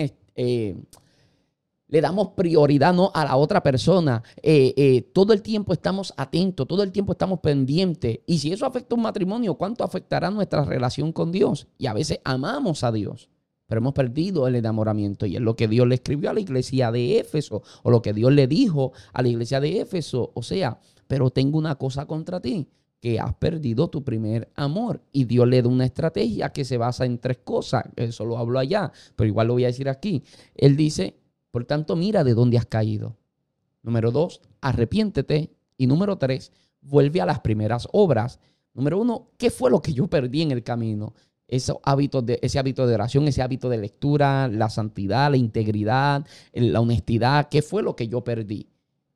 le damos prioridad no a la otra persona. Eh, eh, todo el tiempo estamos atentos, todo el tiempo estamos pendientes. Y si eso afecta un matrimonio, ¿cuánto afectará nuestra relación con Dios? Y a veces amamos a Dios, pero hemos perdido el enamoramiento. Y es lo que Dios le escribió a la iglesia de Éfeso, o lo que Dios le dijo a la iglesia de Éfeso. O sea, pero tengo una cosa contra ti que has perdido tu primer amor. Y Dios le da una estrategia que se basa en tres cosas. Eso lo hablo allá, pero igual lo voy a decir aquí. Él dice, por tanto, mira de dónde has caído. Número dos, arrepiéntete. Y número tres, vuelve a las primeras obras. Número uno, ¿qué fue lo que yo perdí en el camino? De, ese hábito de oración, ese hábito de lectura, la santidad, la integridad, la honestidad, ¿qué fue lo que yo perdí?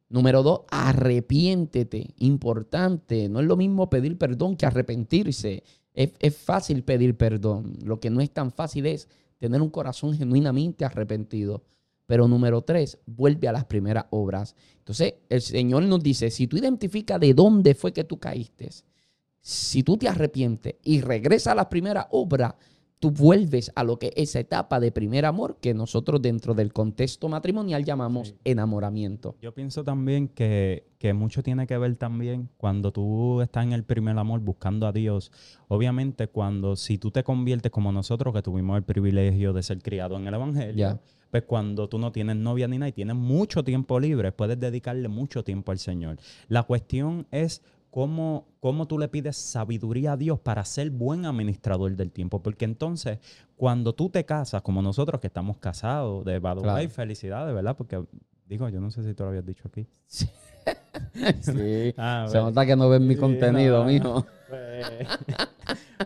Número dos, arrepiéntete. Importante. No es lo mismo pedir perdón que arrepentirse. Es, es, fácil pedir perdón. Lo que no es tan fácil es tener un corazón genuinamente arrepentido. Pero número tres, vuelve a las primeras obras. Entonces, el Señor nos dice, si tú identificas de dónde fue que tú caíste, si tú te arrepientes y regresas a las primeras obras, tú vuelves a lo que es esa etapa de primer amor que nosotros dentro del contexto matrimonial llamamos enamoramiento. Yo pienso también que, que, mucho tiene que ver también cuando tú estás en el primer amor buscando a Dios. Obviamente cuando si tú te conviertes como nosotros que tuvimos el privilegio de ser criados en el Evangelio pues cuando tú no tienes novia ni nada y tienes mucho tiempo libre, puedes dedicarle mucho tiempo al Señor. La cuestión es cómo, cómo tú le pides sabiduría a Dios para ser buen administrador del tiempo. Porque entonces, cuando tú te casas, como nosotros que estamos casados, de Badaway, felicidades, ¿verdad? Porque, digo, yo no sé si tú lo habías dicho aquí. Sí. Ah, Se nota que no ven mi contenido, mijo. Pues,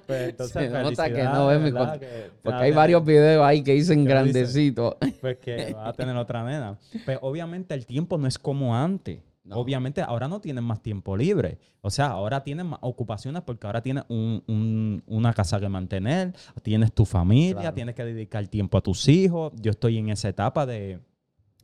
pues entonces, Se nota que no ven mi contenido. Porque hay varios videos ahí que dicen grandecito. pues que va a tener otra nena. Pues obviamente el tiempo no es como antes. Obviamente ahora no tienen más tiempo libre. O sea, ahora tienen más ocupaciones porque ahora tienes una casa que mantener, tienes tu familia, tienes que dedicar tiempo a tus hijos. Yo estoy en esa etapa de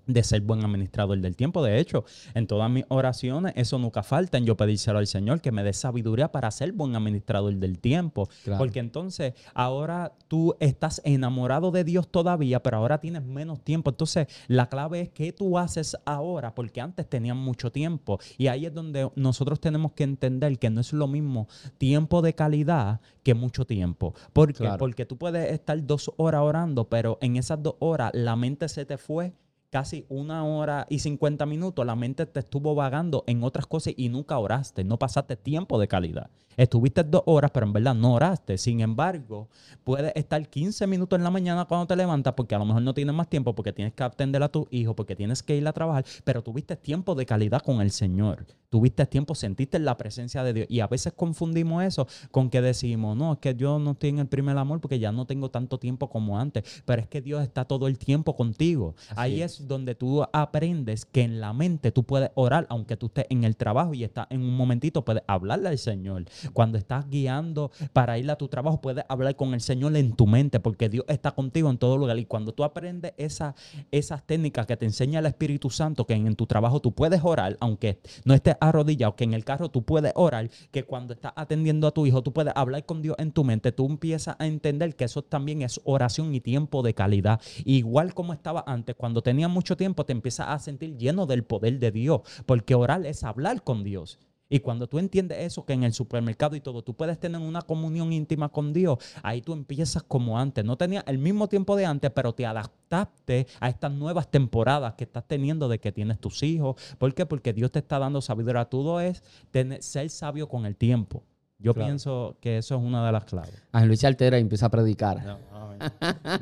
de ser buen administrador del tiempo. De hecho, en todas mis oraciones, eso nunca falta en yo pedírselo al Señor, que me dé sabiduría para ser buen administrador del tiempo. Porque entonces ahora tú estás enamorado de Dios todavía, pero ahora tienes menos tiempo. Entonces, la clave es qué tú haces ahora, porque antes tenían mucho tiempo. Y ahí es donde nosotros tenemos que entender que no es lo mismo tiempo de calidad que mucho tiempo. ¿Por qué? Porque tú puedes estar dos horas orando, pero en esas dos horas la mente se te fue casi una hora y cincuenta minutos, la mente te estuvo vagando en otras cosas y nunca oraste, no pasaste tiempo de calidad. Estuviste dos horas, pero en verdad no oraste. Sin embargo, puedes estar 15 minutos en la mañana cuando te levantas, porque a lo mejor no tienes más tiempo, porque tienes que atender a tu hijo, porque tienes que ir a trabajar, pero tuviste tiempo de calidad con el Señor. Tuviste tiempo, sentiste la presencia de Dios. Y a veces confundimos eso con que decimos, no, es que yo no estoy en el primer amor porque ya no tengo tanto tiempo como antes, pero es que Dios está todo el tiempo contigo. Ahí es donde tú aprendes que en la mente tú puedes orar, aunque tú estés en el trabajo y estás en un momentito, puedes hablarle al Señor. Cuando estás guiando para ir a tu trabajo, puedes hablar con el Señor en tu mente, porque Dios está contigo en todo lugar. Y cuando tú aprendes esa, esas técnicas que te enseña el Espíritu Santo, que en, tu trabajo tú puedes orar, aunque no estés arrodillado, que en el carro tú puedes orar, que cuando estás atendiendo a tu hijo tú puedes hablar con Dios en tu mente, tú empiezas a entender que eso también es oración y tiempo de calidad. Igual como estaba antes, cuando tenías mucho tiempo te empiezas a sentir lleno del poder de Dios, porque orar es hablar con Dios. Y cuando tú entiendes eso, que en el supermercado y todo, tú puedes tener una comunión íntima con Dios, ahí tú empiezas como antes. No tenías el mismo tiempo de antes, pero te adaptaste a estas nuevas temporadas que estás teniendo de que tienes tus hijos. ¿Por qué? Porque Dios te está dando sabiduría. Todo es tener, ser sabio con el tiempo. Yo pienso que eso es una de las claves. Ángel Luis se altera y empieza a predicar. No,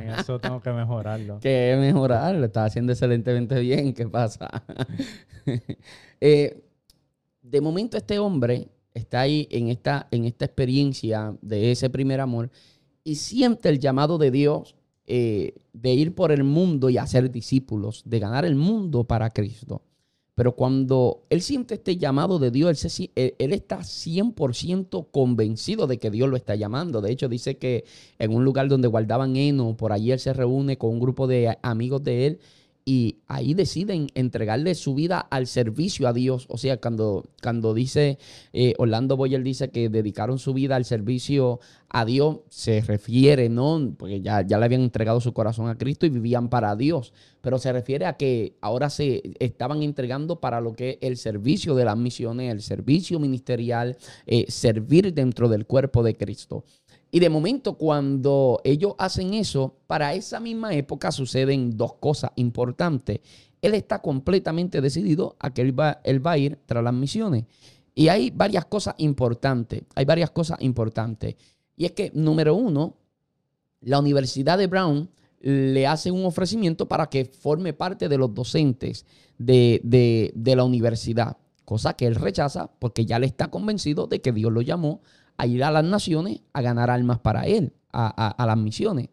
en eso tengo que mejorarlo. que mejorarlo. Está haciendo excelentemente bien. ¿Qué pasa? eh, de momento este hombre está ahí en esta, en esta experiencia de ese primer amor y siente el llamado de Dios eh, de ir por el mundo y hacer discípulos, de ganar el mundo para Cristo. Pero cuando él siente este llamado de Dios, él, él, está 100% convencido de que Dios lo está llamando. De hecho, dice que en un lugar donde guardaban heno, por allí él se reúne con un grupo de amigos de él y ahí deciden entregarle su vida al servicio a Dios. O sea, cuando, cuando dice eh, Orlando Boyer dice que dedicaron su vida al servicio a Dios, se refiere, ¿no? Porque ya, ya le habían entregado su corazón a Cristo y vivían para Dios. Pero se refiere a que ahora se estaban entregando para lo que es el servicio de las misiones, el servicio ministerial, eh, servir dentro del cuerpo de Cristo. Y de momento, cuando ellos hacen eso, para esa misma época suceden dos cosas importantes. Él está completamente decidido a que él va, él va a ir tras las misiones. Y hay varias cosas importantes. Hay varias cosas importantes. Y es que, número uno, la Universidad de Brown le hace un ofrecimiento para que forme parte de los docentes de, de la universidad. Cosa que él rechaza porque ya le está convencido de que Dios lo llamó a ir a las naciones a ganar almas para él, a, las misiones.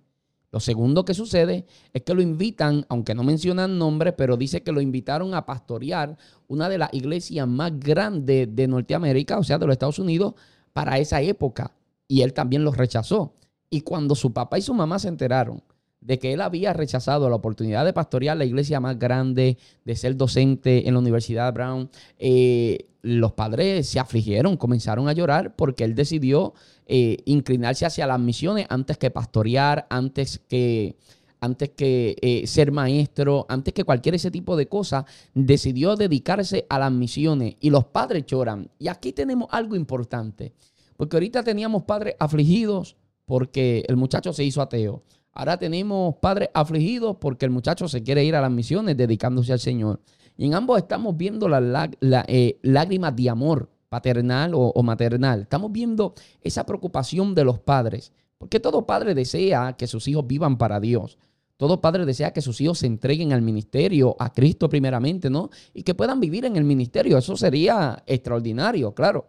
Lo segundo que sucede es que lo invitan, aunque no mencionan nombre, pero dice que lo invitaron a pastorear una de las iglesias más grandes de Norteamérica, o sea, de los Estados Unidos, para esa época. Y él también los rechazó. Y cuando su papá y su mamá se enteraron de que él había rechazado la oportunidad de pastorear la iglesia más grande, de ser docente en la Universidad Brown, eh, los padres se afligieron, comenzaron a llorar porque él decidió eh, inclinarse hacia las misiones antes que pastorear, antes que, antes que eh, ser maestro, antes que cualquier ese tipo de cosa, decidió dedicarse a las misiones y los padres lloran. Y aquí tenemos algo importante, porque ahorita teníamos padres afligidos porque el muchacho se hizo ateo. Ahora tenemos padres afligidos porque el muchacho se quiere ir a las misiones dedicándose al Señor. Y en ambos estamos viendo las eh, lágrimas de amor paternal o, maternal. Estamos viendo esa preocupación de los padres. Porque todo padre desea que sus hijos vivan para Dios. Todo padre desea que sus hijos se entreguen al ministerio, a Cristo primeramente, ¿no? Y que puedan vivir en el ministerio. Eso sería extraordinario, claro.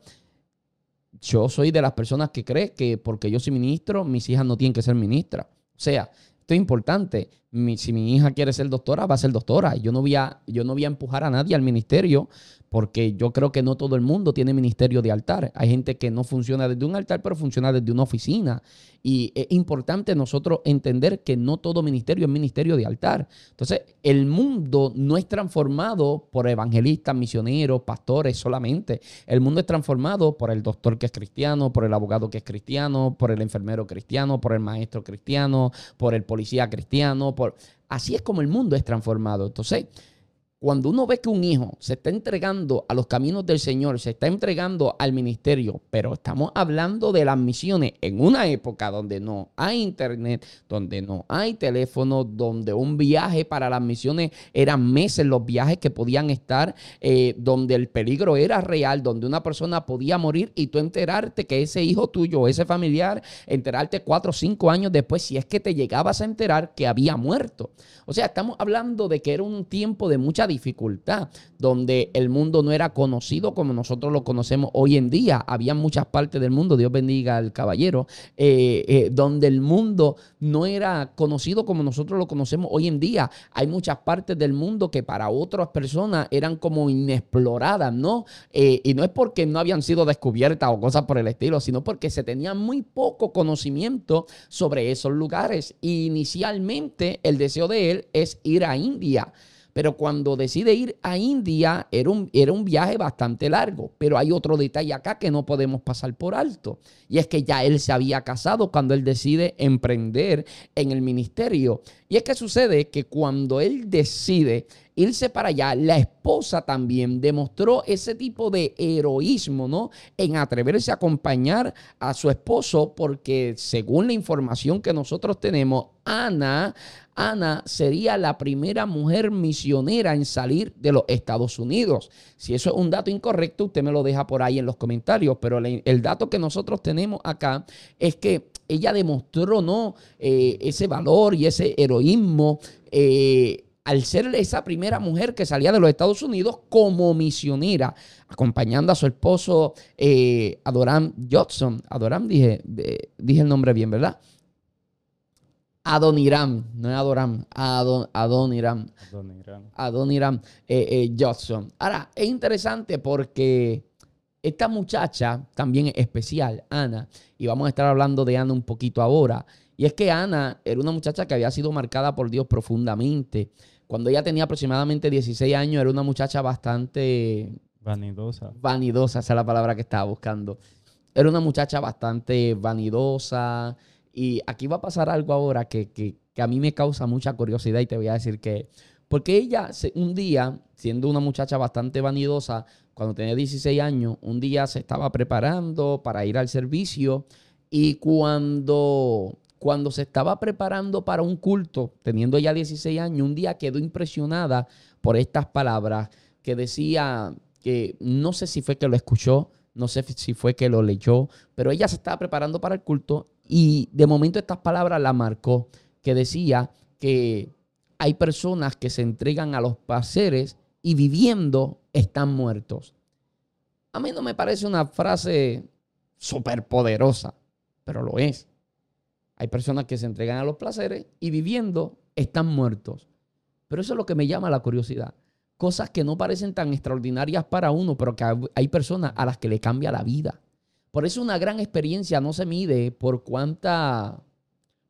Yo soy de las personas que creen que porque yo soy ministro, mis hijas no tienen que ser ministras. O sea, esto es importante. Si mi hija quiere ser doctora, va a ser doctora. Yo no voy a, yo no voy a empujar a nadie al ministerio porque yo creo que no todo el mundo tiene ministerio de altar. Hay gente que no funciona desde un altar, pero funciona desde una oficina. Y es importante nosotros entender que no todo ministerio es ministerio de altar. Entonces, el mundo no es transformado por evangelistas, misioneros, pastores solamente. El mundo es transformado por el doctor que es cristiano, por el abogado que es cristiano, por el enfermero cristiano, por el maestro cristiano, por el policía cristiano. Así es como el mundo es transformado. Entonces, cuando uno ve que un hijo se está entregando a los caminos del Señor, se está entregando al ministerio, pero estamos hablando de las misiones en una época donde no hay internet, donde no hay teléfono, donde un viaje para las misiones eran meses los viajes que podían estar, eh, donde el peligro era real, donde una persona podía morir y tú enterarte que ese hijo tuyo, ese familiar, enterarte cuatro o cinco años después, si es que te llegabas a enterar que había muerto. O sea, estamos hablando de que era un tiempo de mucha dificultad, donde el mundo no era conocido como nosotros lo conocemos hoy en día. Había muchas partes del mundo, Dios bendiga al caballero, eh, eh, donde el mundo no era conocido como nosotros lo conocemos hoy en día. Hay muchas partes del mundo que para otras personas eran como inexploradas, ¿no? Eh, y no es porque no habían sido descubiertas o cosas por el estilo, sino porque se tenía muy poco conocimiento sobre esos lugares. Inicialmente el deseo de él es ir a India. Pero cuando decide ir a India, era un, era un viaje bastante largo. Pero hay otro detalle acá que no podemos pasar por alto. Y es que ya él se había casado cuando él decide emprender en el ministerio. Y es que sucede que cuando él decide irse para allá, la esposa también demostró ese tipo de heroísmo, ¿no? En atreverse a acompañar a su esposo, porque según la información que nosotros tenemos, Ana, Ana sería la primera mujer misionera en salir de los Estados Unidos. Si eso es un dato incorrecto, usted me lo deja por ahí en los comentarios, pero el dato que nosotros tenemos acá es que ella demostró, ¿no? Eh, ese valor y ese heroísmo. Eh, al ser esa primera mujer que salía de los Estados Unidos como misionera, acompañando a su esposo eh, Adoram Judson. Adoram, dije, dije el nombre bien, ¿verdad? Adoniram, no es Adoram, Adon, Adoniram. Adoniram. Adoniram eh, eh, Ahora, es interesante porque esta muchacha, también es especial, Ana, y vamos a estar hablando de Ana un poquito ahora, y es que Ana era una muchacha que había sido marcada por Dios profundamente. Cuando ella tenía aproximadamente 16 años, era una muchacha bastante... Vanidosa. Vanidosa, esa es la palabra que estaba buscando. Era una muchacha bastante vanidosa. Y aquí va a pasar algo ahora que, a mí me causa mucha curiosidad y te voy a decir que... Porque ella un día, siendo una muchacha bastante vanidosa, cuando tenía 16 años, un día se estaba preparando para ir al servicio y cuando cuando se estaba preparando para un culto, teniendo ya 16 años, un día quedó impresionada por estas palabras que decía que no sé si fue que lo escuchó, no sé si fue que lo leyó, pero ella se estaba preparando para el culto y de momento estas palabras la marcó, que decía que hay personas que se entregan a los placeres y viviendo están muertos. A mí no me parece una frase súper poderosa, pero lo es. Hay personas que se entregan a los placeres y viviendo están muertos. Pero eso es lo que me llama la curiosidad. Cosas que no parecen tan extraordinarias para uno, pero que hay personas a las que le cambia la vida. Por eso una gran experiencia no se mide por cuánta,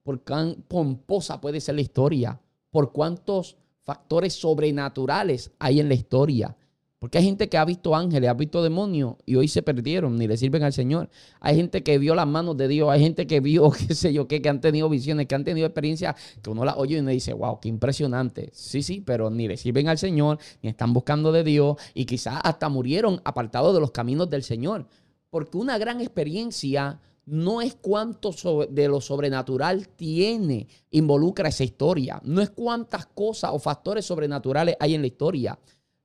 por cuán pomposa puede ser la historia, por cuántos factores sobrenaturales hay en la historia. Porque hay gente que ha visto ángeles, ha visto demonios y hoy se perdieron, ni le sirven al Señor. Hay gente que vio las manos de Dios, hay gente que vio, qué sé yo, qué, que han tenido visiones, que han tenido experiencias que uno las oye y uno dice, wow, qué impresionante. Sí, sí, pero ni le sirven al Señor, ni están buscando de Dios y quizás hasta murieron apartados de los caminos del Señor. Porque una gran experiencia no es cuánto de lo sobrenatural tiene, involucra esa historia. No es cuántas cosas o factores sobrenaturales hay en la historia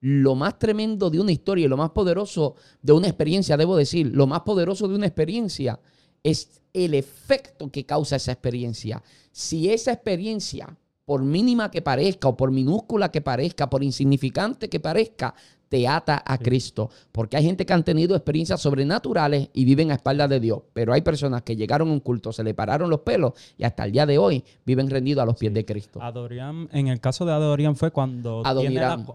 lo más tremendo de una historia y lo más poderoso de una experiencia, debo decir, lo más poderoso de una experiencia es el efecto que causa esa experiencia. Si esa experiencia, por mínima que parezca o por minúscula que parezca, por insignificante que parezca, te ata a Cristo. Porque hay gente que han tenido experiencias sobrenaturales y viven a espaldas de Dios. Pero hay personas que llegaron a un culto, se le pararon los pelos y hasta el día de hoy viven rendidos a los pies de Cristo. Adorian, en el caso de Adorian fue cuando Adonirán.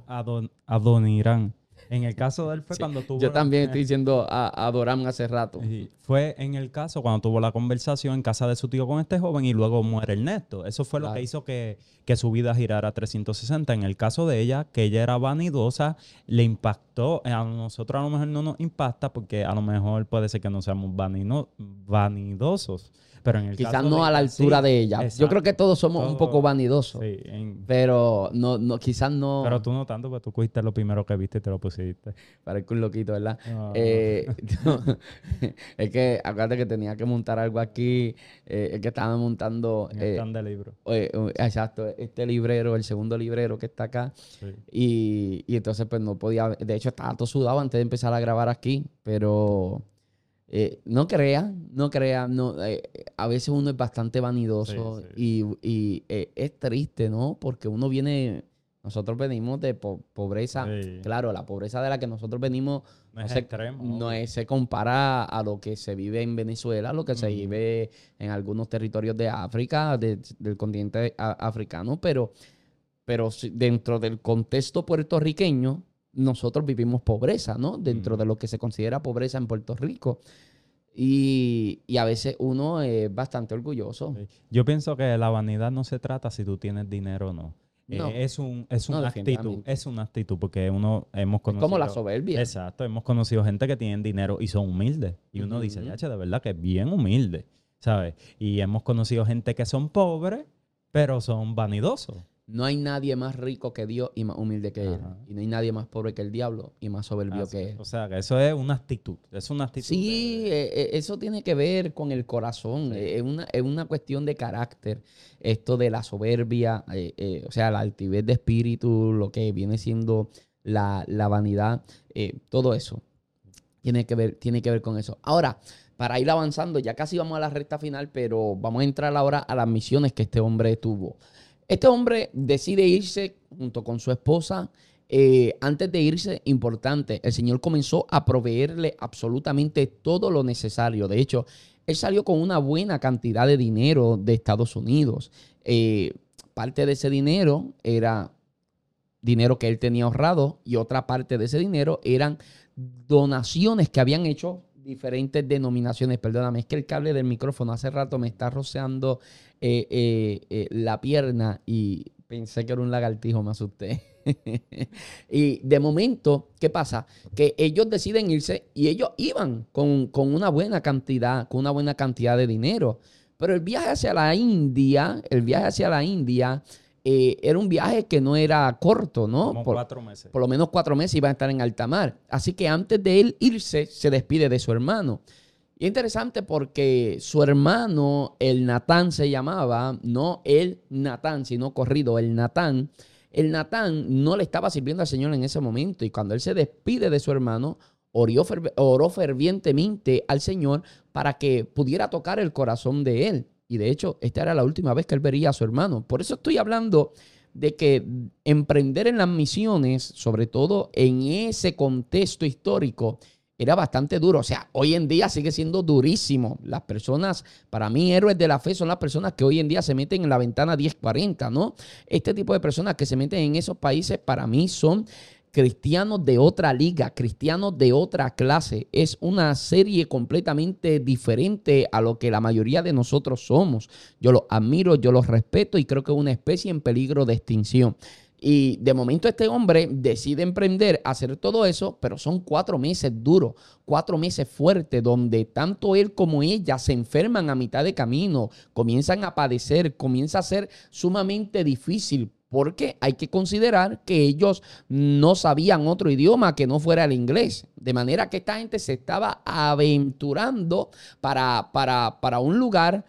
Adonirán. En el caso de él fue cuando tuvo... Yo también estoy diciendo a, Adoram hace rato. Fue en el caso cuando tuvo la conversación en casa de su tío con este joven y luego muere Ernesto. Eso fue lo que hizo que, que, su vida girara a 360. En el caso de ella, que ella era vanidosa, le impactó. A nosotros a lo mejor no nos impacta porque a lo mejor puede ser que no seamos vanidosos Quizás no a la altura de ella. Yo creo que todos somos un poco vanidosos. Pero no, no, quizás no. Pero tú no tanto, porque tú cogiste lo primero que viste y te lo pusiste. Parezco un loquito, ¿verdad? Eh, es que acuérdate que tenía que montar algo aquí. Eh, es que estaba montando. Eh, de libro. exacto. Este librero, el segundo librero que está acá. Y, y entonces, pues no podía. De hecho, estaba todo sudado antes de empezar a grabar aquí. Pero. Eh, no crea, no crea, no, eh, a veces uno es bastante vanidoso y, eh, es triste, ¿no? Porque uno viene, nosotros venimos de pobreza, claro, la pobreza de la que nosotros venimos no, se, no se compara a lo que se vive en Venezuela, a lo que se vive en algunos territorios de África, del continente africano, pero, pero dentro del contexto puertorriqueño, nosotros vivimos pobreza, ¿no? Dentro de lo que se considera pobreza en Puerto Rico. Y, a veces uno es bastante orgulloso. Yo pienso que la vanidad no se trata si tú tienes dinero o no. Eh, No. es un, es No, una actitud, es una actitud, porque uno hemos Es conocido. como la soberbia. Exacto, hemos conocido gente que tienen dinero y son humildes. Y uno dice, de verdad que es bien humilde, ¿sabes? Y hemos conocido gente que son pobres, pero son vanidosos. No hay nadie más rico que Dios y más humilde que Él. Ajá. Y no hay nadie más pobre que el diablo y más soberbio que. Él. O sea, que eso es una actitud. Es una actitud. Sí, de- eh, eh, eso tiene que ver con el corazón. Sí. eh, Es, una, es una cuestión de carácter. Esto de la soberbia, eh, eh, o sea, la altivez de espíritu, lo que viene siendo la, la vanidad, todo eso tiene que, ver, tiene que ver con eso. Ahora, para ir avanzando, ya casi vamos a la recta final, pero vamos a entrar ahora a las misiones que este hombre tuvo. Este hombre decide irse junto con su esposa. eh, antes de irse, importante, el Señor comenzó a proveerle absolutamente todo lo necesario. De hecho, él salió con una buena cantidad de dinero de Estados Unidos. Eh, parte de ese dinero era dinero que él tenía ahorrado y otra parte de ese dinero eran donaciones que habían hecho diferentes denominaciones. Perdóname, es que el cable del micrófono hace rato me está roceando eh, eh, eh, la pierna y pensé que era un lagartijo, me asusté. y de momento, ¿qué pasa? Que ellos deciden irse y ellos iban con, con una buena cantidad, con una buena cantidad de dinero. Pero el viaje hacia la India, el viaje hacia la India, eh, era un viaje que no era corto, ¿no? como Por- cuatro meses. por lo menos cuatro meses iban a estar en alta mar. Así que antes de él irse, se despide de su hermano. Y es interesante porque su hermano, el Natán se llamaba, no el Natán, sino corrido, el Natán. El Natán no le estaba sirviendo al Señor en ese momento. Y cuando él se despide de su hermano, oró fervientemente al Señor para que pudiera tocar el corazón de él. Y de hecho, esta era la última vez que él vería a su hermano. Por eso estoy hablando de que emprender en las misiones, sobre todo en ese contexto histórico, era bastante duro. O sea, hoy en día sigue siendo durísimo. Las personas, para mí, héroes de la fe son las personas que hoy en día se meten en la ventana 1040, ¿no? Este tipo de personas que se meten en esos países, para mí, son cristianos de otra liga, cristianos de otra clase. Es una serie completamente diferente a lo que la mayoría de nosotros somos. Yo los admiro, yo los respeto y creo que es una especie en peligro de extinción. Y de momento este hombre decide emprender, hacer todo eso, pero son cuatro meses duros, cuatro meses fuertes, donde tanto él como ella se enferman a mitad de camino, comienzan a padecer, comienza a ser sumamente difícil. Porque hay que considerar que ellos no sabían otro idioma que no fuera el inglés. De manera que esta gente se estaba aventurando para, para, para un lugar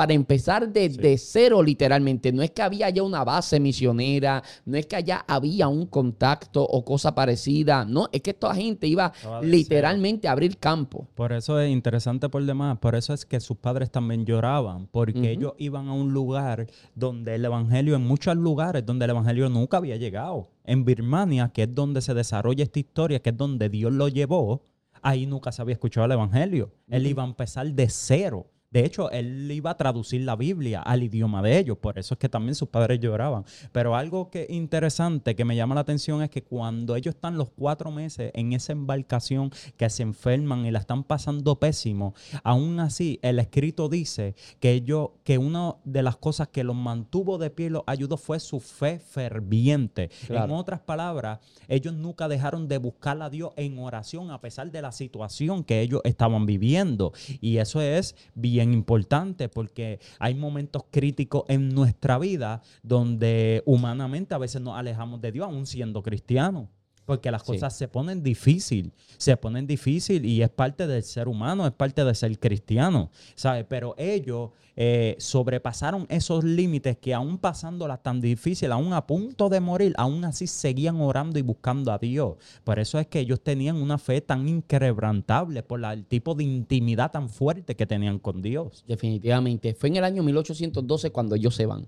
para empezar desde cero literalmente. No es que había ya una base misionera, no es que allá había un contacto o cosa parecida, no, es que esta gente iba literalmente a abrir campo. Por eso es interesante por demás, por eso es que sus padres también lloraban, porque ellos iban a un lugar donde el evangelio, en muchos lugares donde el evangelio nunca había llegado. En Birmania, que es donde se desarrolla esta historia, que es donde Dios lo llevó, ahí nunca se había escuchado el evangelio. Él iba a empezar de cero. De hecho, él iba a traducir la Biblia al idioma de ellos, por eso es que también sus padres lloraban. Pero algo que interesante que me llama la atención es que cuando ellos están los cuatro meses en esa embarcación que se enferman y la están pasando pésimo, aún así el escrito dice que ellos, que una de las cosas que los mantuvo de pie y los ayudó fue su fe ferviente. En otras palabras, ellos nunca dejaron de buscar a Dios en oración a pesar de la situación que ellos estaban viviendo. Y eso es bien importante porque hay momentos críticos en nuestra vida donde humanamente a veces nos alejamos de Dios aún siendo cristianos. Porque las Sí. cosas se ponen difícil, se ponen difícil y es parte del ser humano, es parte de ser cristiano, ¿sabes? Pero ellos eh, sobrepasaron esos límites que aún pasándolas tan difícil, aún a punto de morir, aún así seguían orando y buscando a Dios. Por eso es que ellos tenían una fe tan inquebrantable por la- el tipo de intimidad tan fuerte que tenían con Dios. Definitivamente. Fue en el año 1812 cuando ellos se van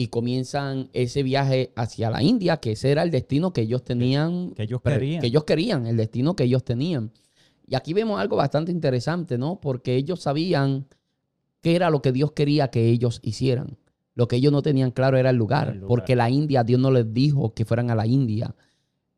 y comienzan ese viaje hacia la India, que ese era el destino que ellos tenían, Que ellos querían. que ellos querían, el destino que ellos tenían. Y aquí vemos algo bastante interesante, ¿no? Porque ellos sabían qué era lo que Dios quería que ellos hicieran. Lo que ellos no tenían claro era el lugar, El lugar. porque la India, Dios no les dijo que fueran a la India.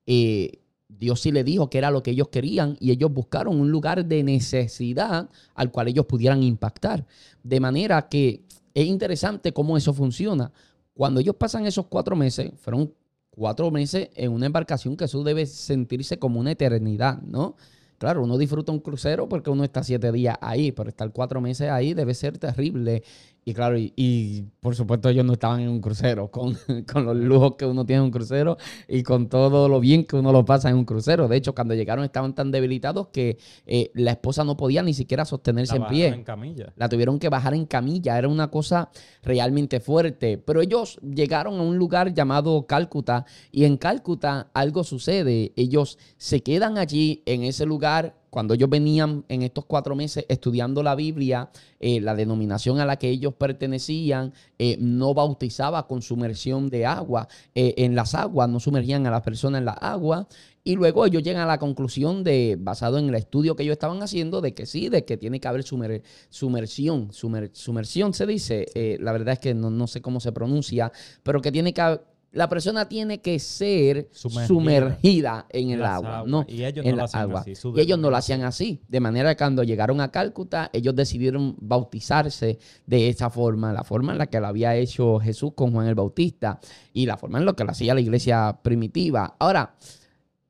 Eh, Dios sí les dijo que era lo que ellos querían y ellos buscaron un lugar de necesidad al cual ellos pudieran impactar. De manera que es interesante cómo eso funciona. Cuando ellos pasan esos cuatro meses, fueron cuatro meses en una embarcación que eso debe sentirse como una eternidad, ¿no? Claro, uno disfruta un crucero porque uno está siete días ahí, pero estar cuatro meses ahí debe ser terrible. Y claro, y, por supuesto ellos no estaban en un crucero, con, con, los lujos que uno tiene en un crucero y con todo lo bien que uno lo pasa en un crucero. De hecho, cuando llegaron estaban tan debilitados que eh, la esposa no podía ni siquiera sostenerse en pie. En camilla. La tuvieron que bajar en camilla. Era una cosa realmente fuerte. Pero ellos llegaron a un lugar llamado Cálcuta y en Cálcuta algo sucede. Ellos se quedan allí en ese lugar cuando ellos venían en estos cuatro meses estudiando la Biblia, eh, la denominación a la que ellos pertenecían eh, no bautizaba con sumersión de agua eh, en las aguas, no sumergían a las personas en la agua. Y luego ellos llegan a la conclusión de, basado en el estudio que ellos estaban haciendo, de que sí, de que tiene que haber sumersión, sumersión se dice, la verdad es que no, no, sé cómo se pronuncia, pero que tiene que, la persona tiene que ser sumergida, en el agua, ¿no? Y ellos no lo hacían así. Y ellos no lo hacían así. De manera que cuando llegaron a Cálcuta, ellos decidieron bautizarse de esa forma, la forma en la que lo había hecho Jesús con Juan el Bautista y la forma en la que lo hacía la iglesia primitiva. Ahora,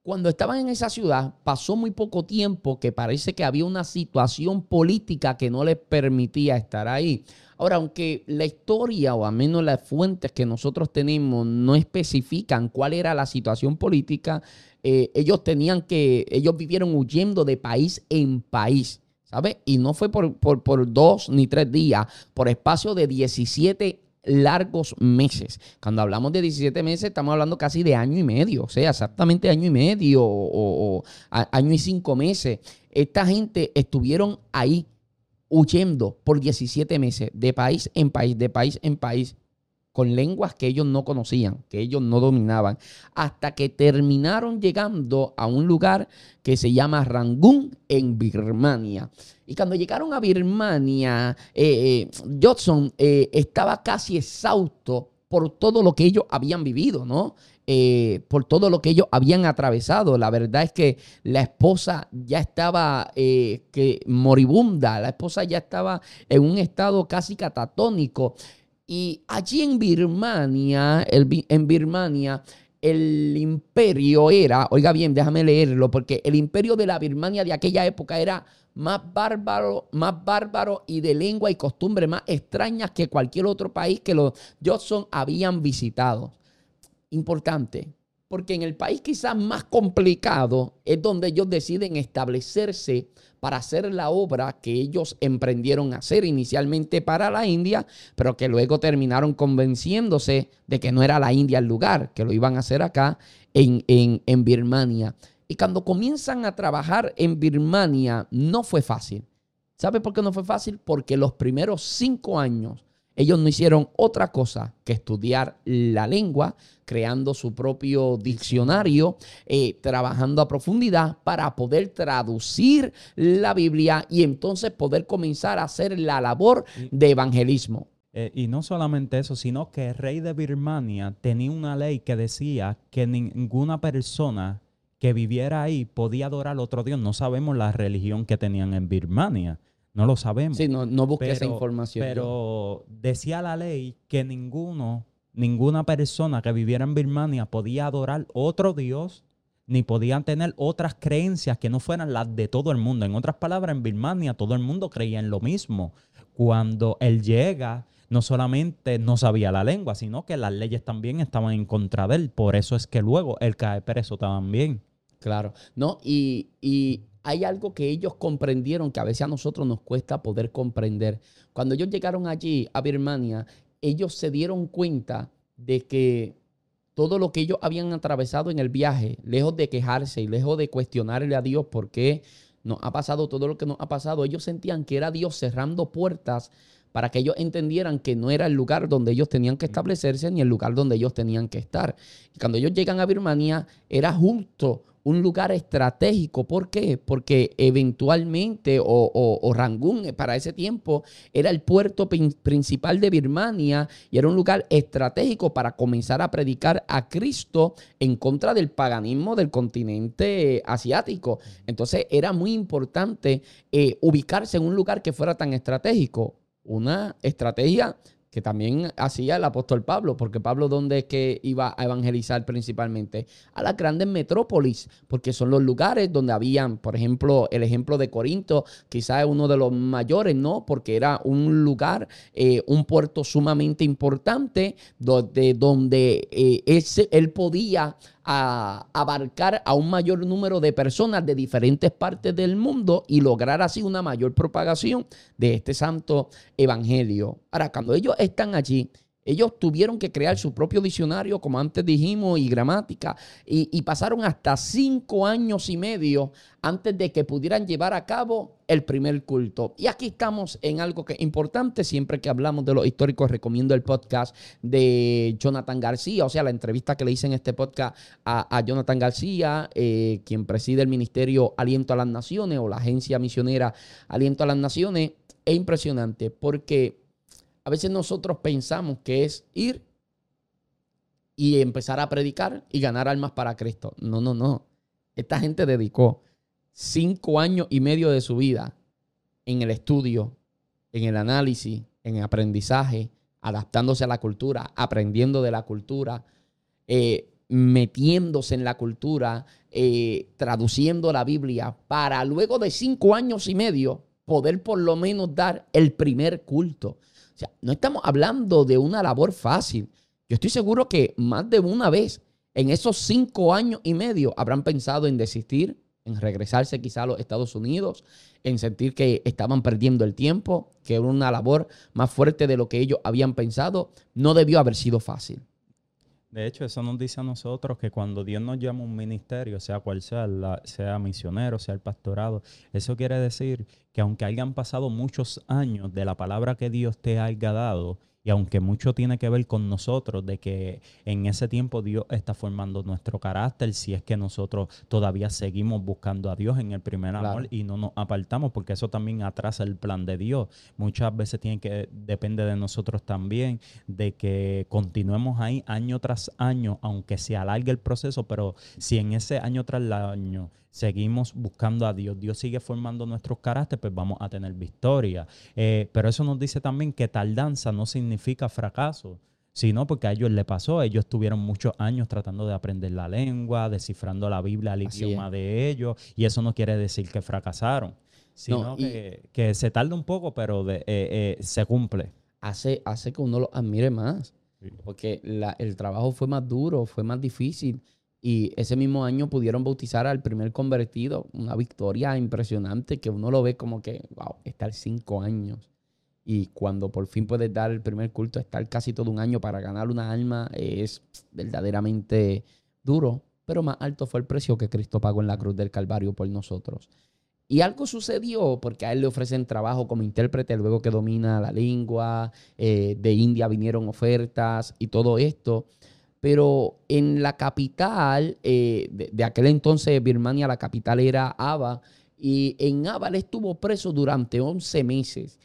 cuando estaban en esa ciudad, pasó muy poco tiempo que parece que había una situación política que no les permitía estar ahí. Ahora, aunque la historia o al menos las fuentes que nosotros tenemos no especifican cuál era la situación política, eh, ellos tenían que, ellos vivieron huyendo de país en país, ¿sabes? Y no fue por, por, dos ni tres días, por espacio de 17 largos meses. Cuando hablamos de 17 meses, estamos hablando casi de año y medio, o sea, exactamente año y medio o año y cinco meses. Esta gente estuvieron ahí huyendo por 17 meses de país en país, de país en país, con lenguas que ellos no conocían, que ellos no dominaban, hasta que terminaron llegando a un lugar que se llama Rangún en Birmania. Y cuando llegaron a Birmania, eh, eh, Johnson eh, estaba casi exhausto por todo lo que ellos habían vivido, ¿no? Eh, por todo lo que ellos habían atravesado. La verdad es que la esposa ya estaba eh, moribunda, la esposa ya estaba en un estado casi catatónico. Y allí en Birmania, en Birmania, el imperio era, oiga bien, déjame leerlo, porque el imperio de la Birmania de aquella época era más bárbaro, más bárbaro y de lengua y costumbre más extrañas que cualquier otro país que los Johnson habían visitado importante, porque en el país quizás más complicado es donde ellos deciden establecerse para hacer la obra que ellos emprendieron hacer inicialmente para la India, pero que luego terminaron convenciéndose de que no era la India el lugar, que lo iban a hacer acá en, en, en Birmania. Y cuando comienzan a trabajar en Birmania, no fue fácil. ¿Sabe por qué no fue fácil? Porque los primeros cinco años ellos no hicieron otra cosa que estudiar la lengua, creando su propio diccionario, eh, trabajando a profundidad para poder traducir la Biblia y entonces poder comenzar a hacer la labor de evangelismo. Eh, y no solamente eso, sino que el rey de Birmania tenía una ley que decía que ninguna persona que viviera ahí podía adorar a otro Dios. No sabemos la religión que tenían en Birmania. No lo sabemos. Sí, no, no busqué esa información. Pero decía la ley que ninguno, ninguna persona que viviera en Birmania podía adorar otro Dios ni podían tener otras creencias que no fueran las de todo el mundo. En otras palabras, en Birmania todo el mundo creía en lo mismo. Cuando él llega, no solamente no sabía la lengua, sino que las leyes también estaban en contra de él. Por eso es que luego él cae preso también. Claro. No, y, y hay algo que ellos comprendieron que a veces a nosotros nos cuesta poder comprender. Cuando ellos llegaron allí a Birmania, ellos se dieron cuenta de que todo lo que ellos habían atravesado en el viaje, lejos de quejarse y lejos de cuestionarle a Dios por qué nos ha pasado todo lo que nos ha pasado, ellos sentían que era Dios cerrando puertas para que ellos entendieran que no era el lugar donde ellos tenían que establecerse ni el lugar donde ellos tenían que estar. Y cuando ellos llegan a Birmania, era justo un lugar estratégico. ¿Por qué? Porque eventualmente, o, Rangún eh, para ese tiempo, era el puerto principal de Birmania y era un lugar estratégico para comenzar a predicar a Cristo en contra del paganismo del continente asiático. Entonces era muy importante eh, ubicarse en un lugar que fuera tan estratégico. Una estrategia que también hacía el apóstol Pablo, porque Pablo dónde es que iba a evangelizar principalmente? A las grandes metrópolis, porque son los lugares donde habían, por ejemplo, el ejemplo de Corinto, quizás uno de los mayores, ¿no? Porque era un lugar, eh, un puerto sumamente importante, donde, donde eh, ese, él podía a abarcar a un mayor número de personas de diferentes partes del mundo y lograr así una mayor propagación de este santo evangelio. Ahora, cuando ellos están allí, ellos tuvieron que crear su propio diccionario, como antes dijimos, y gramática, y, pasaron hasta cinco años y medio antes de que pudieran llevar a cabo el primer culto. Y aquí estamos en algo que es importante, siempre que hablamos de los históricos, recomiendo el podcast de Jonathan García, o sea, la entrevista que le hice en este podcast a, Jonathan García, eh, quien preside el ministerio Aliento a las Naciones o la agencia misionera Aliento a las Naciones. Es impresionante porque a veces nosotros pensamos que es ir y empezar a predicar y ganar almas para Cristo. No, no, no. Esta gente dedicó cinco años y medio de su vida en el estudio, en el análisis, en el aprendizaje, adaptándose a la cultura, aprendiendo de la cultura, eh, metiéndose en la cultura, eh, traduciendo la Biblia, para luego de cinco años y medio poder por lo menos dar el primer culto sea, no estamos hablando de una labor fácil. Yo estoy seguro que más de una vez en esos cinco años y medio habrán pensado en desistir, en regresarse quizá a los Estados Unidos, en sentir que estaban perdiendo el tiempo, que era una labor más fuerte de lo que ellos habían pensado. No debió haber sido fácil. De hecho, eso nos dice a nosotros que cuando Dios nos llama a un ministerio, sea cual sea, sea misionero, sea el pastorado, eso quiere decir que aunque hayan pasado muchos años de la palabra que Dios te haya dado, y aunque mucho tiene que ver con nosotros, de que en ese tiempo Dios está formando nuestro carácter, si es que nosotros todavía seguimos buscando a Dios en el primer amor y no nos apartamos, porque eso también atrasa el plan de Dios. Muchas veces tiene que, depende de nosotros también, de que continuemos ahí año tras año, aunque se alargue el proceso, pero si en ese año tras año seguimos buscando a Dios, Dios sigue formando nuestros caracteres, pues vamos a tener victoria. Eh, pero eso nos dice también que tardanza no significa fracaso, sino porque a ellos le pasó, ellos tuvieron muchos años tratando de aprender la lengua, descifrando la Biblia al idioma de ellos, y eso no quiere decir que fracasaron, sino que, se tarda un poco, pero de, eh, eh, se cumple. Hace, hace que uno lo admire más, porque el trabajo fue más duro, fue más difícil y ese mismo año pudieron bautizar al primer convertido. Una victoria impresionante que uno lo ve como que, wow, estar cinco años. Y cuando por fin puedes dar el primer culto, estar casi todo un año para ganar una alma es verdaderamente duro. Pero más alto fue el precio que Cristo pagó en la cruz del Calvario por nosotros. Y algo sucedió porque a él le ofrecen trabajo como intérprete, luego que domina la lengua, eh, de India vinieron ofertas y todo esto. Pero en la capital, eh, de, aquel entonces Birmania, la capital era Aba, y en Aba él estuvo preso durante 11 meses.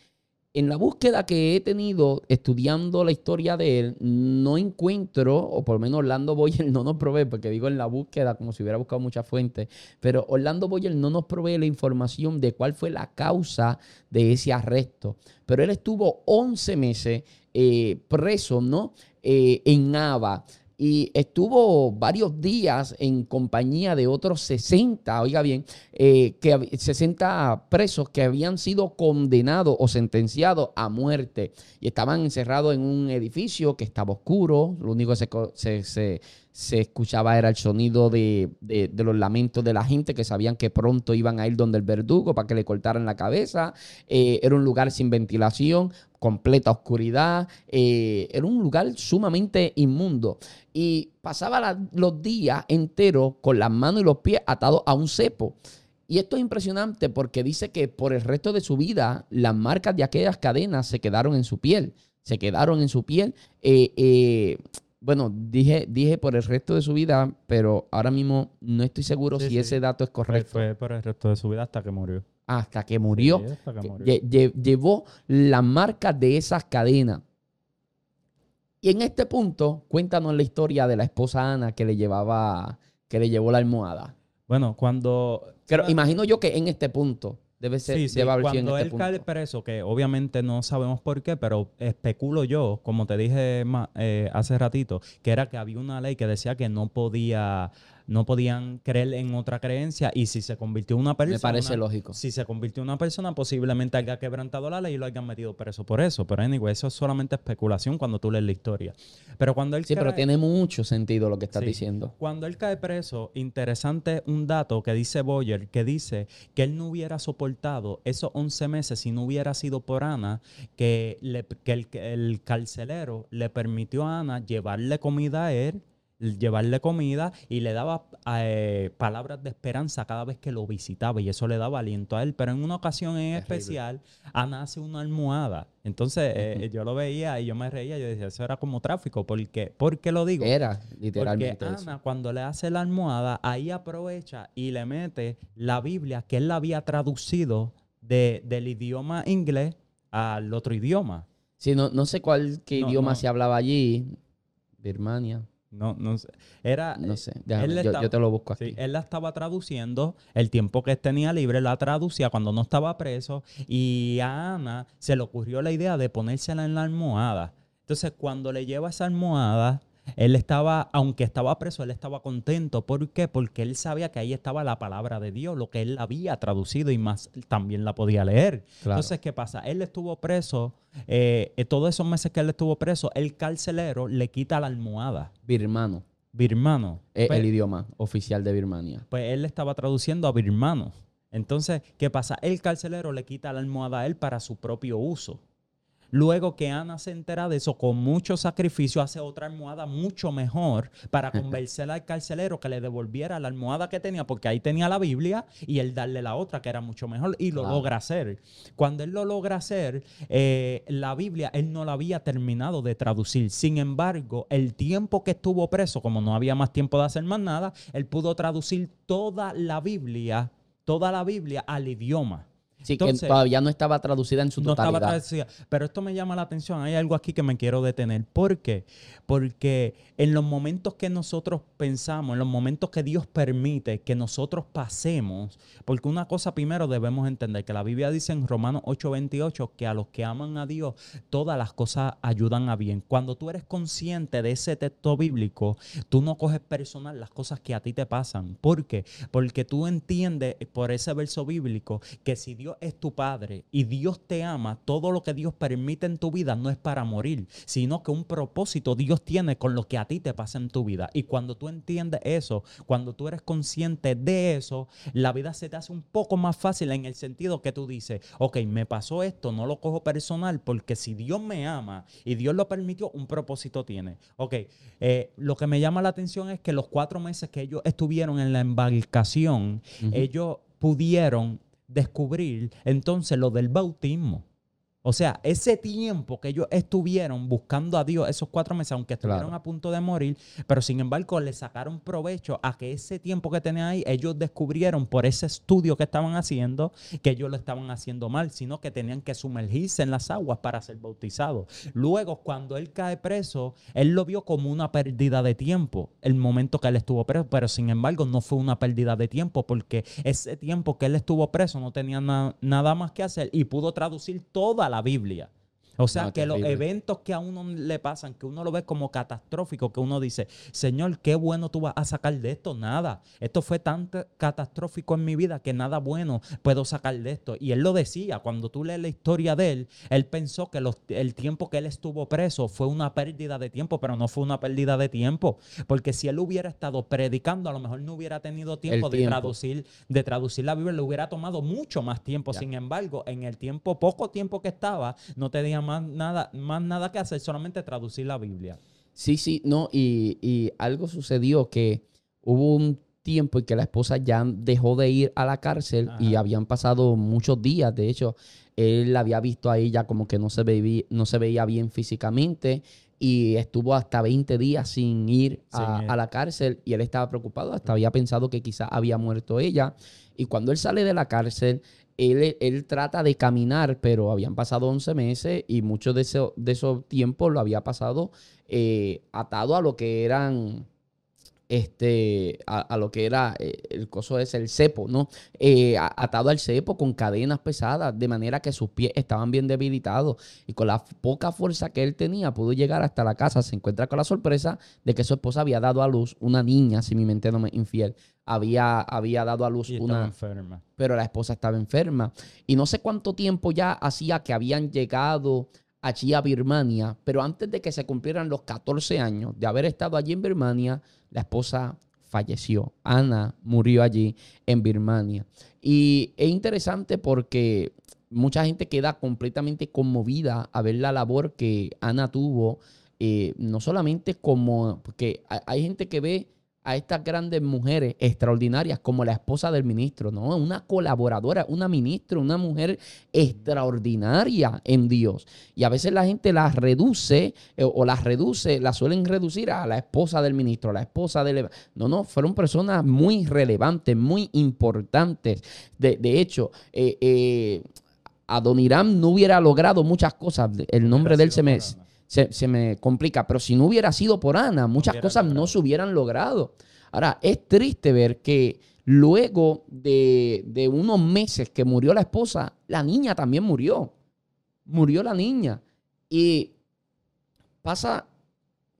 En la búsqueda que he tenido estudiando la historia de él, no encuentro, o por lo menos Orlando Boyer no nos provee, porque digo en la búsqueda como si hubiera buscado muchas fuentes, pero Orlando Boyer no nos provee la información de cuál fue la causa de ese arresto. Pero él estuvo 11 meses eh, preso, ¿no? Eh, en Aba y estuvo varios días en compañía de otros 60, oiga bien, eh, que 60 presos que habían sido condenados o sentenciados a muerte y estaban encerrados en un edificio que estaba oscuro, lo único que se, se, escuchaba era el sonido de, los lamentos de la gente que sabían que pronto iban a ir donde el verdugo para que le cortaran la cabeza, eh, era un lugar sin ventilación, completa oscuridad, eh, era un lugar sumamente inmundo. Y pasaba los días enteros con las manos y los pies atados a un cepo. Y esto es impresionante porque dice que por el resto de su vida las marcas de aquellas cadenas se quedaron en su piel. Se quedaron en su piel. Eh, eh, bueno, dije, dije por el resto de su vida, pero ahora mismo no estoy seguro si ese dato es correcto. Fue por el resto de su vida hasta que murió hasta que murió. Llevó la marca de esas cadenas. Y en este punto, cuéntanos la historia de la esposa Ana que le llevaba, que le llevó la almohada. Bueno, cuando. Pero imagino yo que en este punto, debe ser, Sí, sí, debe haber cuando este él cae punto. preso, que obviamente no sabemos por qué, pero especulo yo, como te dije eh, hace ratito, que era que había una ley que decía que no podía, no podían creer en otra creencia y si se convirtió en una persona... Me parece lógico. Si se convirtió en una persona, posiblemente haya quebrantado la ley y lo hayan metido preso por eso. Pero anyway, eso es solamente especulación cuando tú lees la historia. Pero cuando él Sí, pero tiene mucho sentido lo que estás Sí. diciendo. cuando él cae preso, interesante un dato que dice Boyer, que dice que él no hubiera soportado esos 11 meses si no hubiera sido por Ana, que, le- que el, que el carcelero le permitió a Ana llevarle comida a él, llevarle comida y le daba eh, palabras de esperanza cada vez que lo visitaba y eso le daba aliento a él. Pero en una ocasión en especial, Ana hace una almohada. Entonces eh, yo lo veía y yo me reía, yo decía, eso era como tráfico. ¿Por qué? ¿Por qué lo digo? Era Porque literalmente eso. Ana, cuando le hace la almohada, ahí aprovecha y le mete la Biblia que él la había traducido de- del idioma inglés al otro idioma. Sí, no, no sé cuál qué No, idioma no. se hablaba allí. Birmania. No, no sé. Era, No sé. Déjame, él yo, estaba- yo te lo busco aquí. Sí, él la estaba traduciendo, el tiempo que tenía libre la traducía cuando no estaba preso y a Ana se le ocurrió la idea de ponérsela en la almohada. Entonces, cuando le lleva esa almohada, él estaba, aunque estaba preso, él estaba contento. ¿Por qué? Porque él sabía que ahí estaba la palabra de Dios, lo que él había traducido y más también la podía leer. Claro. Entonces, ¿qué pasa? Él estuvo preso, eh, eh, todos esos meses que él estuvo preso, el carcelero le quita la almohada. Birmano. Birmano. Pues- el idioma oficial de Birmania. pues él le estaba traduciendo a birmano. Entonces, ¿qué pasa? El carcelero le quita la almohada a él para su propio uso. Luego que Ana se entera de eso, con mucho sacrificio, hace otra almohada mucho mejor para convencer al carcelero que le devolviera la almohada que tenía, porque ahí tenía la Biblia, y él darle la otra que era mucho mejor, y lo Claro. logra hacer. Cuando él lo logra hacer, eh, la Biblia él no la había terminado de traducir. Sin embargo, el tiempo que estuvo preso, como no había más tiempo de hacer más nada, él pudo traducir toda la Biblia, toda la Biblia al idioma. Sí, Entonces- que todavía no estaba traducida en su No estaba totalidad. traducida. Pero esto me llama la atención. Hay algo aquí que me quiero detener. ¿Por qué? Porque en los momentos que nosotros pensamos, en los momentos que Dios permite que nosotros pasemos, porque una cosa primero debemos entender, que la Biblia dice en Romanos 8:28 que a los que aman a Dios, todas las cosas ayudan a bien. Cuando tú eres consciente de ese texto bíblico, tú no coges personal las cosas que a ti te pasan. ¿Por qué? Porque tú entiendes por ese verso bíblico que si Dios es tu Padre y Dios te ama, todo lo que Dios permite en tu vida no es para morir, sino que un propósito Dios tiene con lo que a ti te pasa en tu vida. Y cuando tú entiendes eso, cuando tú eres consciente de eso, la vida se te hace un poco más fácil en el sentido que tú dices, ok, me pasó esto, no lo cojo personal, porque si Dios me ama y Dios lo permitió, un propósito tiene. Ok, eh, lo que me llama la atención es que los cuatro meses que ellos estuvieron en la embarcación, ellos pudieron descubrir entonces lo del bautismo. O sea, ese tiempo que ellos estuvieron buscando a Dios, esos cuatro meses, aunque estuvieron Claro. a punto de morir, pero sin embargo le sacaron provecho a que ese tiempo que tenían ahí, ellos descubrieron por ese estudio que estaban haciendo que ellos lo estaban haciendo mal, sino que tenían que sumergirse en las aguas para ser bautizados. Luego, cuando él cae preso, él lo vio como una pérdida de tiempo, el momento que él estuvo preso, pero sin embargo no fue una pérdida de tiempo porque ese tiempo que él estuvo preso no tenía na- nada más que hacer y pudo traducir toda la Biblia. O sea, No, que los eventos que a uno le pasan, que uno lo ve como catastrófico, que uno dice, Señor, qué bueno tú vas a sacar de esto. Nada. Esto fue tan catastrófico en mi vida que nada bueno puedo sacar de esto. Y él lo decía, cuando tú lees la historia de él, él pensó que los- el tiempo que él estuvo preso fue una pérdida de tiempo, pero no fue una pérdida de tiempo. Porque si él hubiera estado predicando, a lo mejor no hubiera tenido tiempo, de traducir de traducir la Biblia, le hubiera tomado mucho más tiempo. Ya. Sin embargo, en el tiempo, poco tiempo que estaba, no tenía más nada, más nada que hacer, solamente traducir la Biblia. Sí, sí, no, y, y algo sucedió que hubo un tiempo en que la esposa ya dejó de ir a la cárcel y habían pasado muchos días. De hecho, él la había visto a ella como que no se, veía, no se veía bien físicamente y estuvo hasta 20 días sin ir a, Sin ir. a la cárcel y él estaba preocupado, hasta había pensado que quizás había muerto ella. Y cuando él sale de la cárcel, él, él trata de caminar, pero habían pasado 11 meses y mucho de, eso- de esos tiempos lo había pasado eh, atado a lo que eran este, a, lo que era eh, el coso ese, el cepo, ¿no? Eh, atado al cepo con cadenas pesadas, de manera que sus pies estaban bien debilitados. Y con la poca fuerza que él tenía, pudo llegar hasta la casa. Se encuentra con la sorpresa de que su esposa había dado a luz una niña, si mi mente no me infiel. Había, había dado a luz una. enferma. Pero la esposa estaba enferma. Y no sé cuánto tiempo ya hacía que habían llegado allí a Birmania, pero antes de que se cumplieran los 14 años de haber estado allí en Birmania, la esposa falleció. Ana murió allí en Birmania. Y es interesante porque mucha gente queda completamente conmovida a ver la labor que Ana tuvo, eh, no solamente como, porque hay gente que ve a estas grandes mujeres extraordinarias como la esposa del ministro, ¿no? Una colaboradora, una ministra, una mujer extraordinaria en Dios. Y a veces la gente las reduce eh, o las reduce, las suelen reducir a la esposa del ministro, a la esposa del... No, no, fueron personas muy relevantes, muy importantes. De, hecho, eh, eh, Adoniram no hubiera logrado muchas cosas. El nombre de él se me se, me complica. Pero si no hubiera sido por Ana, muchas cosas no se hubieran logrado. Ahora, es triste ver que luego de, unos meses que murió la esposa, la niña también murió. Murió la niña. Y pasa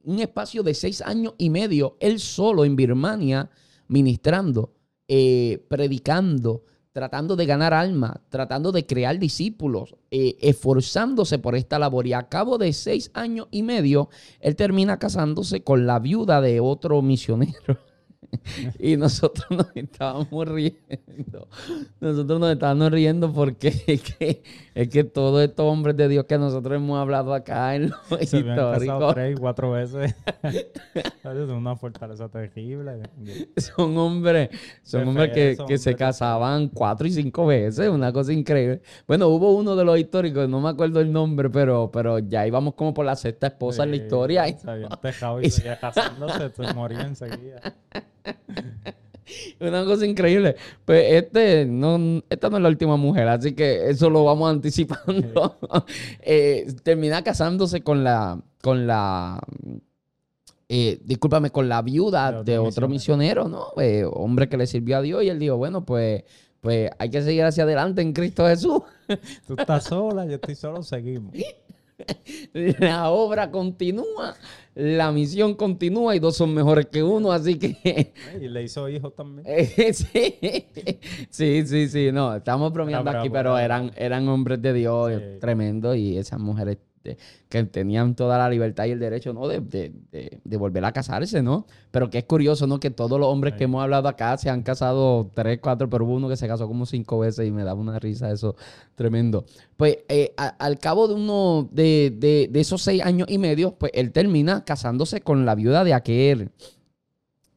un espacio de seis años y medio, él solo en Birmania, ministrando, eh, predicando, tratando de ganar alma, tratando de crear discípulos, eh, esforzándose por esta labor. Y a cabo de seis años y medio, él termina casándose con la viuda de otro misionero. y nosotros nos estábamos riendo. Nosotros nos estábamos riendo porque que, es que todos estos hombres de Dios que nosotros hemos hablado acá en los Se históricos. tres, cuatro veces. es una fortaleza terrible. Son hombres, son hombres que, que se casaban cuatro y cinco veces, una cosa increíble. Bueno, hubo uno de los históricos, no me acuerdo el nombre, pero, pero ya íbamos como por la sexta esposa en la historia. Se habían dejado y, seguía casándose, se moría enseguida. Una cosa increíble. Pues este no, esta no es la última mujer, así que eso lo vamos anticipando. Eh, termina casándose con la, con la, eh, discúlpame, con la viuda de otro, misionero, ¿no? Eh, hombre que le sirvió a Dios y él dijo, bueno, pues, pues hay que seguir hacia adelante en Cristo Jesús. Tú estás sola, yo estoy solo, seguimos. La obra continúa, la misión continúa y dos son mejores que uno, así que... y le hizo hijos también. sí, sí, sí, no, estamos bromeando aquí, pero eran, eran hombres de Dios tremendo y esas mujeres este, que tenían toda la libertad y el derecho, ¿no? De, volver a casarse, ¿no? Pero que es curioso, ¿no? Que todos los hombres que hemos hablado acá se han casado tres, cuatro, pero hubo uno que se casó como cinco veces y me daba una risa eso tremendo. Pues eh, al cabo de uno de, esos seis años y medio, pues él termina casándose con la viuda de aquel,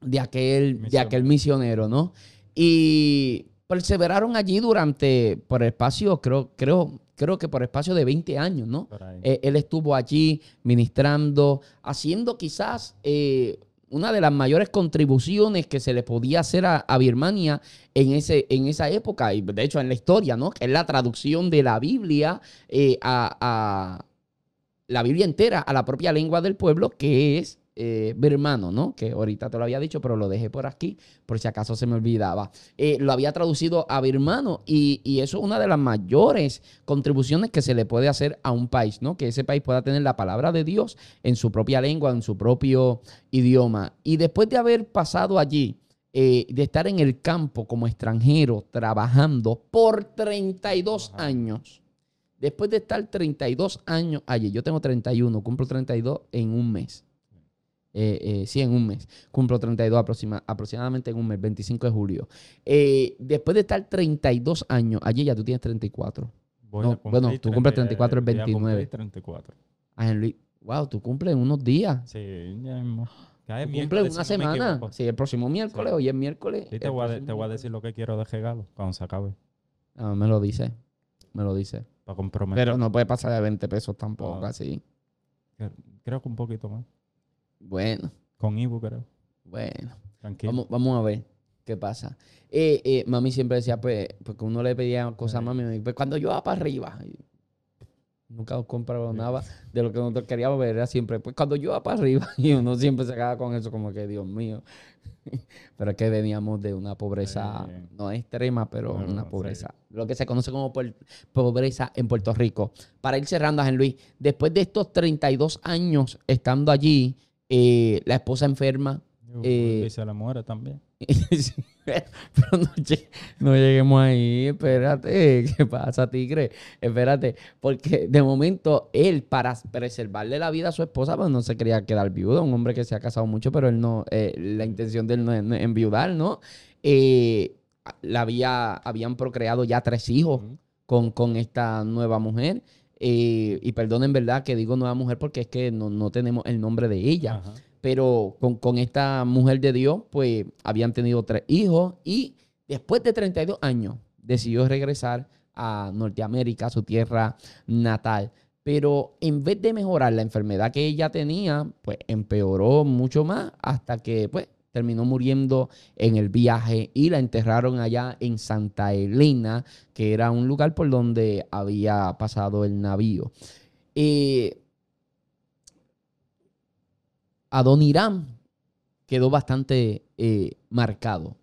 de aquel, de aquel misionero, ¿no? Y perseveraron allí durante, por el espacio, creo, creo, creo que por espacio de 20 años, ¿no? Eh, él estuvo allí ministrando, haciendo quizás eh, una de las mayores contribuciones que se le podía hacer a, Birmania en, ese, en esa época, y de hecho en la historia, ¿no? Que es la traducción de la Biblia eh, a, la Biblia entera, a la propia lengua del pueblo, que es eh, birmano, ¿no? Que ahorita te lo había dicho, pero lo dejé por aquí, por si acaso se me olvidaba. Eh, lo había traducido a birmano y, y, eso es una de las mayores contribuciones que se le puede hacer a un país, ¿no? Que ese país pueda tener la palabra de Dios en su propia lengua, en su propio idioma. Y después de haber pasado allí, eh, de estar en el campo como extranjero, trabajando por 32 años. Después de estar 32 años allí, yo tengo 31, cumplo 32 en un mes. Eh, eh, sí, en un mes. Cumplo 32 aproximadamente en un mes, 25 de julio. Eh, después de estar 32 años, allí ya tú tienes 34. bueno, tú cumples 34 el 29. 34. Ah, wow, tú cumples en unos días. Sí, ya mismo. Cumples una semana. Sí, el próximo miércoles, hoy es miércoles. Sí, te, voy a, decir lo que quiero de regalo cuando se acabe. Ah, me lo dice. Me lo dice. Para comprometer. Pero no puede pasar de 20 pesos tampoco, ah. así. Creo que un poquito más. Bueno. Con Ibu, creo. Bueno. Tranquilo. Vamos, a ver qué pasa. Eh, eh, mami siempre decía, pues, porque uno le pedía cosas a mami, pues cuando yo va para arriba. Nunca compraba nada de lo que nosotros queríamos ver. Era siempre, pues cuando yo iba para arriba, y uno siempre se quedaba con eso, como que Dios mío. pero es que veníamos de una pobreza, no extrema, pero una pobreza. Lo que se conoce como pobreza en Puerto Rico. Para ir cerrando, a Luis, después de estos 32 años estando allí, eh, la esposa enferma. Eh, y se la muere también. pero no, lleguemos ahí, espérate, ¿qué pasa, tigre? Espérate, porque de momento él, para preservarle la vida a su esposa, pues no se quería quedar viudo, un hombre que se ha casado mucho, pero él no, eh, la intención de él no es, enviudar, ¿no? Eh, la había, habían procreado ya tres hijos con, con esta nueva mujer. Eh, y perdonen, verdad, que digo nueva mujer porque es que no, tenemos el nombre de ella. Pero con, esta mujer de Dios, pues habían tenido tres hijos y después de 32 años decidió regresar a Norteamérica, su tierra natal. Pero en vez de mejorar la enfermedad que ella tenía, pues empeoró mucho más hasta que pues terminó muriendo en el viaje y la enterraron allá en Santa Elena, que era un lugar por donde había pasado el navío. Eh, Adoniram quedó bastante eh, marcado,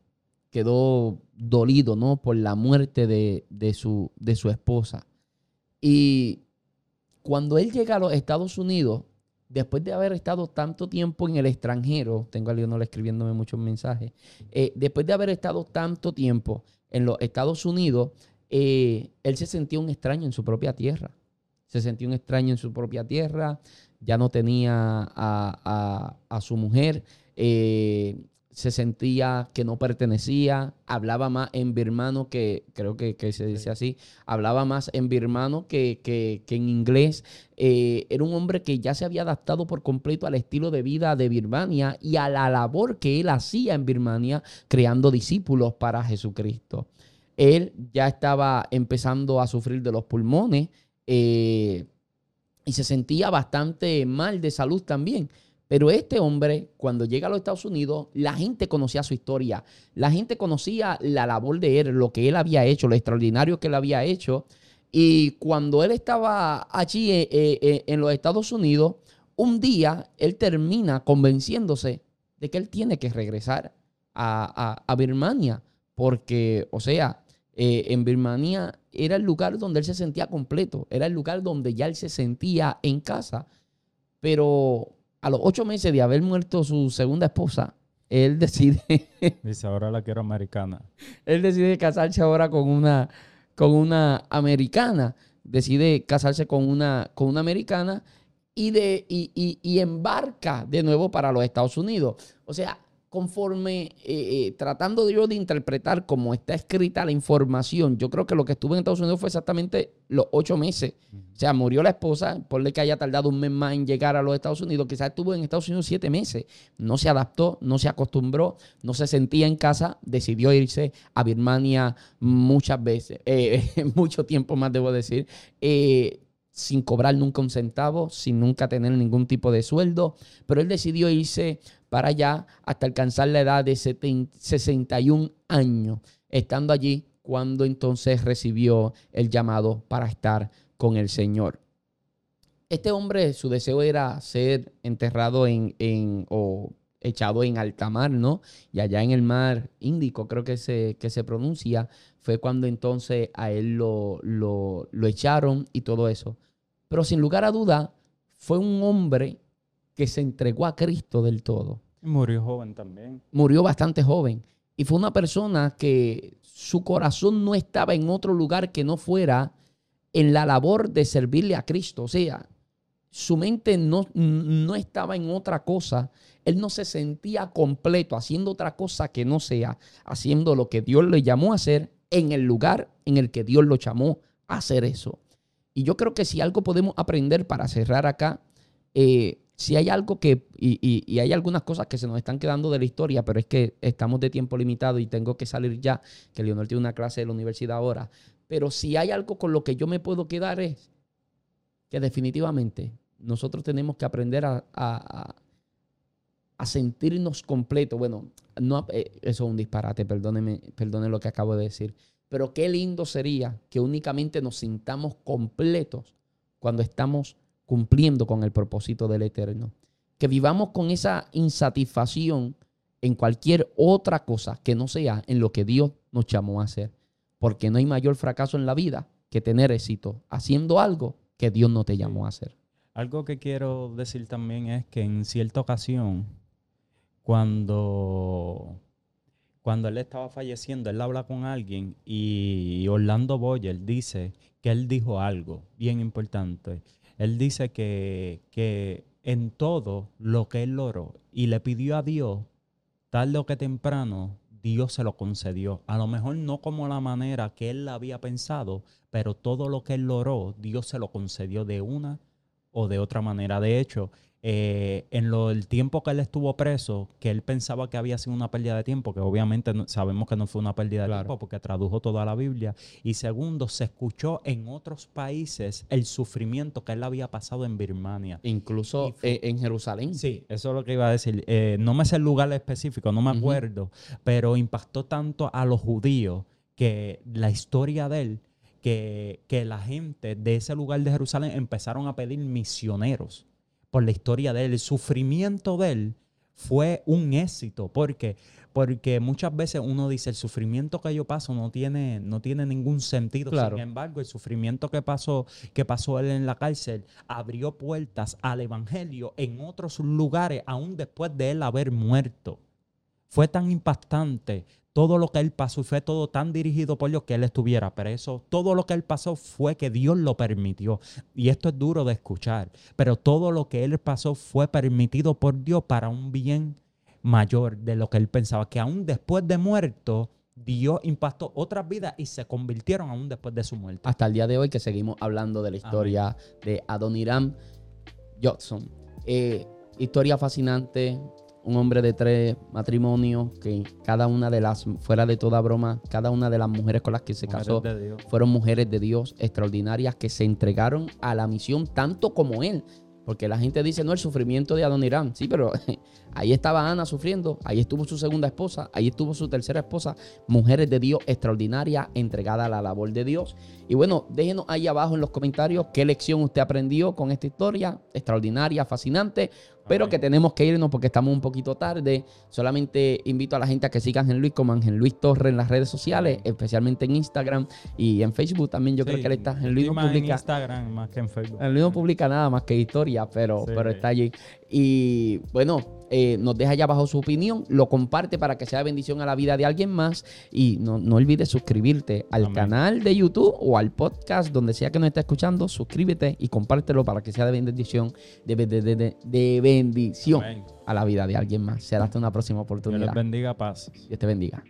quedó dolido ¿no? por la muerte de, su, de su esposa. Y cuando él llega a los Estados Unidos, después de haber estado tanto tiempo en el extranjero, tengo a Leonel escribiéndome muchos mensajes, eh, después de haber estado tanto tiempo en los Estados Unidos, eh, él se sentía un extraño en su propia tierra. Se sentía un extraño en su propia tierra, ya no tenía a, su mujer, eh, se sentía que no pertenecía, hablaba más en birmano que, creo que, se dice así, hablaba más en birmano que, que, en inglés. Eh, era un hombre que ya se había adaptado por completo al estilo de vida de Birmania y a la labor que él hacía en Birmania, creando discípulos para Jesucristo. Él ya estaba empezando a sufrir de los pulmones. Eh, y se sentía bastante mal de salud también. Pero este hombre, cuando llega a los Estados Unidos, la gente conocía su historia, la gente conocía la labor de él, lo que él había hecho, lo extraordinario que él había hecho. Y cuando él estaba allí eh, eh, eh, en los Estados Unidos, un día él termina convenciéndose de que él tiene que regresar a, a Birmania, porque, o sea, en Birmania era el lugar donde él se sentía completo, era el lugar donde ya él se sentía en casa. Pero a los ocho meses de haber muerto su segunda esposa, él decide... Dice, ahora la quiero americana. él decide casarse ahora con una, con una americana. Decide casarse con una, con una americana y, de, y, y embarca de nuevo para los Estados Unidos. O sea, conforme eh, eh, tratando yo de interpretar cómo está escrita la información, yo creo que lo que estuvo en Estados Unidos fue exactamente los ocho meses. O sea, murió la esposa, por le que haya tardado un mes más en llegar a los Estados Unidos, quizás estuvo en Estados Unidos siete meses. No se adaptó, no se acostumbró, no se sentía en casa, decidió irse a Birmania muchas veces, eh, mucho tiempo más debo decir sin cobrar nunca un centavo, sin nunca tener ningún tipo de sueldo, pero él decidió irse para allá hasta alcanzar la edad de 61 años, estando allí cuando entonces recibió el llamado para estar con el Señor. Este hombre, su deseo era ser enterrado en, o echado en alta mar, ¿no? Y allá en el mar Índico, creo que se, que se pronuncia, fue cuando entonces a él lo, lo, lo echaron y todo eso. Pero sin lugar a duda, fue un hombre que se entregó a Cristo del todo. Murió joven también. Murió bastante joven. Y fue una persona que su corazón no estaba en otro lugar que no fuera en la labor de servirle a Cristo. O sea, su mente no, no estaba en otra cosa. Él no se sentía completo haciendo otra cosa que no sea haciendo lo que Dios le llamó a hacer en el lugar en el que Dios lo llamó a hacer eso. Y yo creo que si algo podemos aprender para cerrar acá, eh, si hay algo que, y, hay algunas cosas que se nos están quedando de la historia, pero es que estamos de tiempo limitado y tengo que salir ya, que Leonel tiene una clase de la universidad ahora. Pero si hay algo con lo que yo me puedo quedar es que definitivamente nosotros tenemos que aprender a, a, sentirnos completos. Bueno, no, eh, eso es un disparate, perdóneme, perdone lo que acabo de decir. Pero qué lindo sería que únicamente nos sintamos completos cuando estamos cumpliendo con el propósito del Eterno. Que vivamos con esa insatisfacción en cualquier otra cosa que no sea en lo que Dios nos llamó a hacer. Porque no hay mayor fracaso en la vida que tener éxito haciendo algo que Dios no te llamó a hacer. Algo que quiero decir también es que en cierta ocasión, cuando, cuando él estaba falleciendo, él habla con alguien y Orlando Boyer dice que él dijo algo bien importante. Él dice que, que en todo lo que él logró y le pidió a Dios, tarde o que temprano, Dios se lo concedió. A lo mejor no como la manera que él había pensado, pero todo lo que él logró, Dios se lo concedió de una o de otra manera. De hecho, eh, en lo, el tiempo que él estuvo preso, que él pensaba que había sido una pérdida de tiempo, que obviamente sabemos que no fue una pérdida de tiempo porque tradujo toda la Biblia. Y segundo, se escuchó en otros países el sufrimiento que él había pasado en Birmania. Incluso e, en Jerusalén. Sí, eso es lo que iba a decir. Eh, no me sé el lugar específico, no me acuerdo, pero impactó tanto a los judíos que la historia de él que, la gente de ese lugar de Jerusalén empezaron a pedir misioneros por la historia de él. El sufrimiento de él fue un éxito. porque Porque muchas veces uno dice, el sufrimiento que yo paso no tiene, no tiene ningún sentido. Sin embargo, el sufrimiento que pasó, que pasó él en la cárcel abrió puertas al evangelio en otros lugares, aún después de él haber muerto. Fue tan impactante todo lo que él pasó fue todo tan dirigido por Dios que él estuviera preso. Todo lo que él pasó fue que Dios lo permitió. Y esto es duro de escuchar, pero todo lo que él pasó fue permitido por Dios para un bien mayor de lo que él pensaba, que aún después de muerto, Dios impactó otras vidas y se convirtieron aún después de su muerte. Hasta el día de hoy que seguimos hablando de la historia de Adoniram Johnson. Eh, historia fascinante, un hombre de tres matrimonios, que cada una de las, fuera de toda broma, cada una de las mujeres con las que se casó fueron mujeres de Dios extraordinarias que se entregaron a la misión tanto como él. Porque la gente dice, no, el sufrimiento de Adonirán. Sí, pero ahí estaba Ana sufriendo, ahí estuvo su segunda esposa, ahí estuvo su tercera esposa. Mujeres de Dios extraordinarias, entregadas a la labor de Dios. Y bueno, déjenos ahí abajo en los comentarios qué lección usted aprendió con esta historia extraordinaria, fascinante. Pero que tenemos que irnos porque estamos un poquito tarde. Solamente invito a la gente a que siga a Ángel Luis como Ángel Luis Torres en las redes sociales, especialmente en Instagram y en Facebook también. Yo creo que él está. en Luis no publica. En Instagram más que en Facebook. Luis no publica nada más que historia, pero, pero está allí. Y bueno, eh, nos deja allá abajo su opinión, lo comparte para que sea bendición a la vida de alguien más y no, no olvides suscribirte al canal de YouTube o al podcast, donde sea que nos esté escuchando, suscríbete y compártelo para que sea de bendición, de, de, de, bendición a la vida de alguien más. Será hasta una próxima oportunidad. Dios les bendiga, paz. Dios te bendiga.